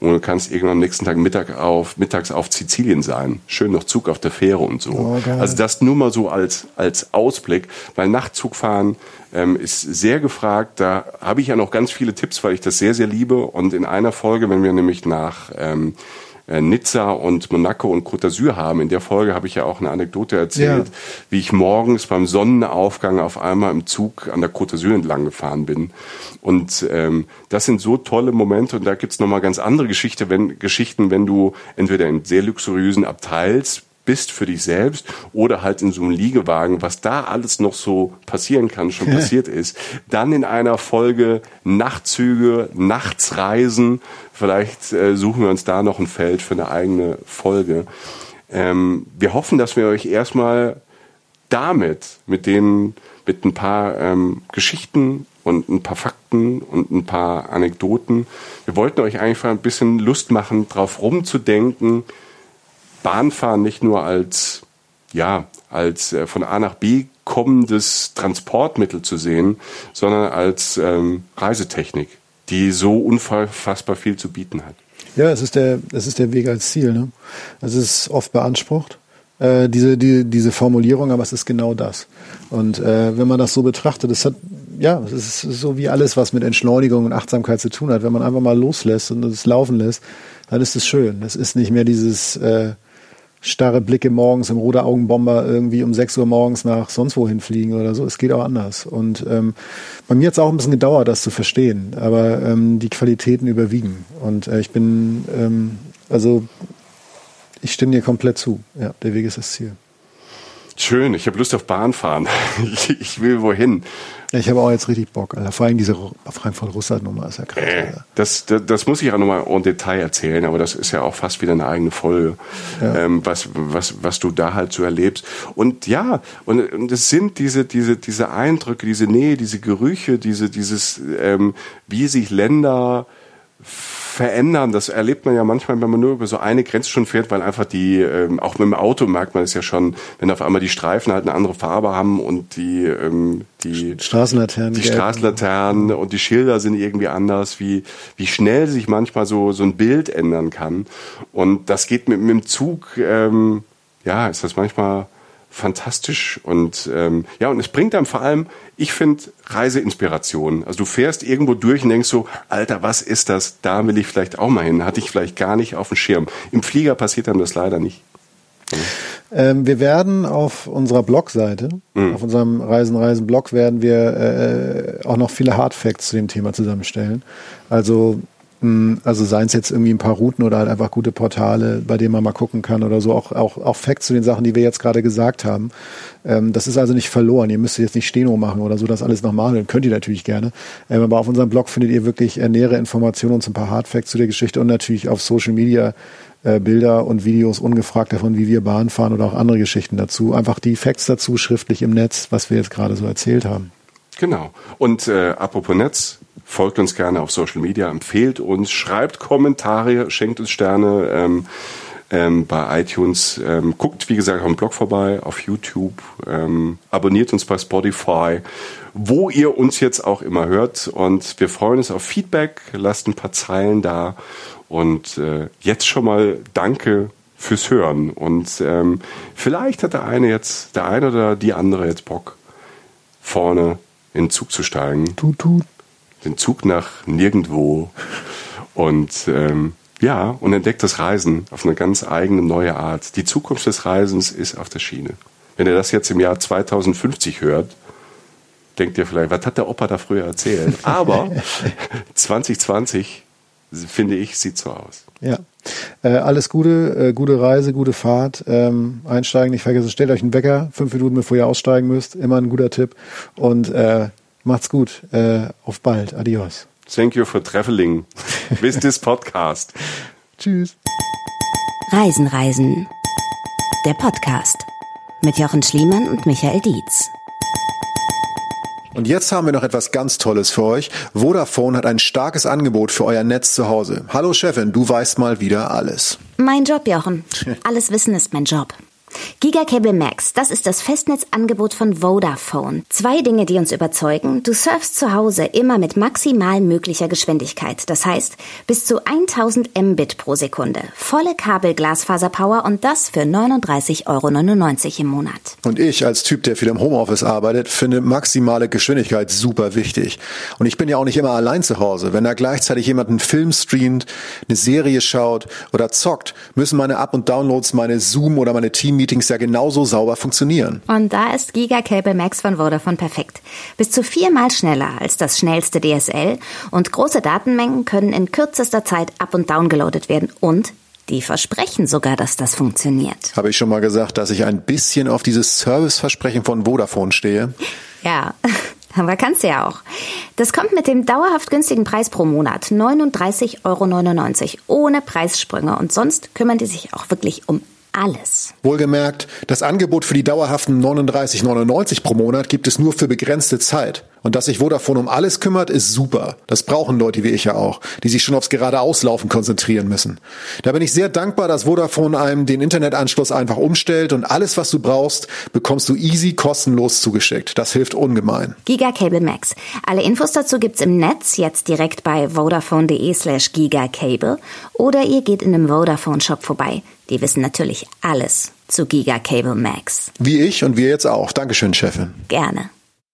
[SPEAKER 3] und du kannst irgendwann am nächsten Tag Mittag auf, mittags auf Sizilien sein. Schön noch Zug auf der Fähre und so. Oh, also das nur mal so als, als Ausblick, weil Nachtzugfahren ähm, ist sehr gefragt. Da habe ich ja noch ganz viele Tipps, weil ich das sehr, sehr liebe. Und in einer Folge, wenn wir nämlich nach ähm, äh, Nizza und Monaco und Côte d'Azur haben. In der Folge habe ich ja auch eine Anekdote erzählt, ja. wie ich morgens beim Sonnenaufgang auf einmal im Zug an der Côte d'Azur entlang gefahren bin. Und ähm, das sind so tolle Momente und da gibt's nochmal ganz andere Geschichte, wenn, Geschichten, wenn du entweder in sehr luxuriösen Abteils bist für dich selbst oder halt in so einem Liegewagen, was da alles noch so passieren kann, schon passiert ist. Dann in einer Folge Nachtzüge, Nachtsreisen. Vielleicht äh, suchen wir uns da noch ein Feld für eine eigene Folge. Ähm, wir hoffen, dass wir euch erstmal damit, mit den, mit ein paar ähm, Geschichten und ein paar Fakten und ein paar Anekdoten. Wir wollten euch einfach ein bisschen Lust machen, drauf rumzudenken, Bahnfahren nicht nur als, ja, als äh, von A nach B kommendes Transportmittel zu sehen, sondern als ähm, Reisetechnik, die so unfassbar viel zu bieten hat.
[SPEAKER 1] Ja, es ist der, es ist der Weg als Ziel. Ne? Es ist oft beansprucht, äh, diese, die, diese Formulierung, aber es ist genau das. Und äh, wenn man das so betrachtet, es hat, ja, es ist so wie alles, was mit Entschleunigung und Achtsamkeit zu tun hat. Wenn man einfach mal loslässt und es laufen lässt, dann ist es schön. Es ist nicht mehr dieses äh, starre Blicke morgens im roter Augenbomber irgendwie um 6 Uhr morgens nach sonst wohin fliegen oder so. Es geht auch anders. Und ähm, bei mir hat es auch ein bisschen gedauert, das zu verstehen, aber ähm, die Qualitäten überwiegen. Und äh, ich bin, ähm, also ich stimme dir komplett zu. Ja, der Weg ist das Ziel.
[SPEAKER 3] Schön, ich habe Lust auf Bahnfahren. Ich, ich will wohin.
[SPEAKER 1] Ich habe auch jetzt richtig Bock, Alter. Vor allem diese Frankfurt-Russland-Nummer ist ja krass. Äh,
[SPEAKER 3] das, das, das, muss ich auch nochmal en Detail erzählen, aber das ist ja auch fast wieder eine eigene Folge, ja. ähm, was, was, was du da halt so erlebst. Und ja, und, und es sind diese, diese, diese Eindrücke, diese Nähe, diese Gerüche, diese, dieses, ähm, wie sich Länder verändern. Das erlebt man ja manchmal, wenn man nur über so eine Grenze schon fährt, weil einfach die, ähm, auch mit dem Auto merkt man es ja schon, wenn auf einmal die Streifen halt eine andere Farbe haben und die, ähm, die
[SPEAKER 1] Straßenlaternen,
[SPEAKER 3] die Straßenlaternen und die Schilder sind irgendwie anders, wie, wie schnell sich manchmal so, so ein Bild ändern kann. Und das geht mit, mit dem Zug, ähm, ja, ist das manchmal fantastisch und ähm, ja und es bringt dann vor allem, ich finde Reiseinspiration. Also du fährst irgendwo durch und denkst so, Alter, was ist das? Da will ich vielleicht auch mal hin. Hatte ich vielleicht gar nicht auf dem Schirm. Im Flieger passiert dann das leider nicht.
[SPEAKER 1] Ähm, wir werden auf unserer Blogseite, mhm. auf unserem Reisen Reisen Blog werden wir äh, auch noch viele Hardfacts zu dem Thema zusammenstellen. Also hm, also seien es jetzt irgendwie ein paar Routen oder halt einfach gute Portale, bei denen man mal gucken kann oder so, auch, auch, auch Facts zu den Sachen, die wir jetzt gerade gesagt haben. Ähm, das ist also nicht verloren. Ihr müsst jetzt nicht Steno machen oder so, das alles nochmal. Könnt ihr natürlich gerne. Ähm, aber auf unserem Blog findet ihr wirklich äh, nähere Informationen und so ein paar Hardfacts zu der Geschichte und natürlich auf Social Media äh, Bilder und Videos ungefragt davon, wie wir Bahn fahren oder auch andere Geschichten dazu. Einfach die Facts dazu schriftlich im Netz, was wir jetzt gerade so erzählt haben.
[SPEAKER 3] Genau. Und äh, apropos Netz, folgt uns gerne auf Social Media, empfehlt uns, schreibt Kommentare, schenkt uns Sterne ähm, ähm, bei iTunes, ähm, guckt wie gesagt auf dem Blog vorbei, auf YouTube, ähm, abonniert uns bei Spotify, wo ihr uns jetzt auch immer hört. Und wir freuen uns auf Feedback, lasst ein paar Zeilen da. Und äh, jetzt schon mal Danke fürs Hören. Und ähm, vielleicht hat der eine jetzt, der eine oder die andere jetzt Bock vorne in den Zug zu steigen.
[SPEAKER 1] Tut, tut
[SPEAKER 3] den Zug nach nirgendwo und ähm, ja, und entdeckt das Reisen auf eine ganz eigene neue Art. Die Zukunft des Reisens ist auf der Schiene. Wenn ihr das jetzt im Jahr 2050 hört, denkt ihr vielleicht, was hat der Opa da früher erzählt? Aber 2020, finde ich, sieht so aus.
[SPEAKER 1] Ja. Äh, alles Gute, äh, gute Reise, gute Fahrt. Ähm, einsteigen, nicht vergessen, stellt euch einen Wecker, fünf Minuten bevor ihr aussteigen müsst. Immer ein guter Tipp. Und äh, Macht's gut. Äh, auf bald. Adios.
[SPEAKER 3] Thank you for traveling with this podcast.
[SPEAKER 1] Tschüss.
[SPEAKER 2] Reisen, Reisen. Der Podcast mit Jochen Schliemann und Michael Dietz.
[SPEAKER 1] Und jetzt haben wir noch etwas ganz Tolles für euch. Vodafone hat ein starkes Angebot für euer Netz zu Hause. Hallo Chefin, du weißt mal wieder alles.
[SPEAKER 2] Mein Job, Jochen. Alles Wissen ist mein Job. Gigacable Max, das ist das Festnetzangebot von Vodafone. Zwei Dinge, die uns überzeugen. Du surfst zu Hause immer mit maximal möglicher Geschwindigkeit. Das heißt, bis zu 1000 Mbit pro Sekunde. Volle Kabelglasfaserpower und das für 39,99 Euro im Monat.
[SPEAKER 1] Und ich als Typ, der viel im Homeoffice arbeitet, finde maximale Geschwindigkeit super wichtig. Und ich bin ja auch nicht immer allein zu Hause. Wenn da gleichzeitig jemand einen Film streamt, eine Serie schaut oder zockt, müssen meine Up- und Downloads, meine Zoom- oder meine Team Meetings ja genauso sauber funktionieren.
[SPEAKER 2] Und da ist Giga Cable Max von Vodafone perfekt. Bis zu viermal schneller als das schnellste DSL und große Datenmengen können in kürzester Zeit up und down geloadet werden und die versprechen sogar, dass das funktioniert.
[SPEAKER 1] Habe ich schon mal gesagt, dass ich ein bisschen auf dieses Serviceversprechen von Vodafone stehe?
[SPEAKER 2] Ja, aber kannst du ja auch. Das kommt mit dem dauerhaft günstigen Preis pro Monat, 39,99 Euro, ohne Preissprünge. Und sonst kümmern die sich auch wirklich um alles.
[SPEAKER 1] Wohlgemerkt, das Angebot für die dauerhaften 39,99 pro Monat gibt es nur für begrenzte Zeit. Und dass sich Vodafone um alles kümmert, ist super. Das brauchen Leute wie ich ja auch, die sich schon aufs gerade Auslaufen konzentrieren müssen. Da bin ich sehr dankbar, dass Vodafone einem den Internetanschluss einfach umstellt und alles, was du brauchst, bekommst du easy kostenlos zugeschickt. Das hilft ungemein.
[SPEAKER 2] Giga Cable Max. Alle Infos dazu gibt's im Netz, jetzt direkt bei vodafone.de slash gigacable oder ihr geht in einem Vodafone Shop vorbei. Die wissen natürlich alles zu Giga Cable Max.
[SPEAKER 1] Wie ich und wir jetzt auch. Dankeschön, Chefin.
[SPEAKER 2] Gerne.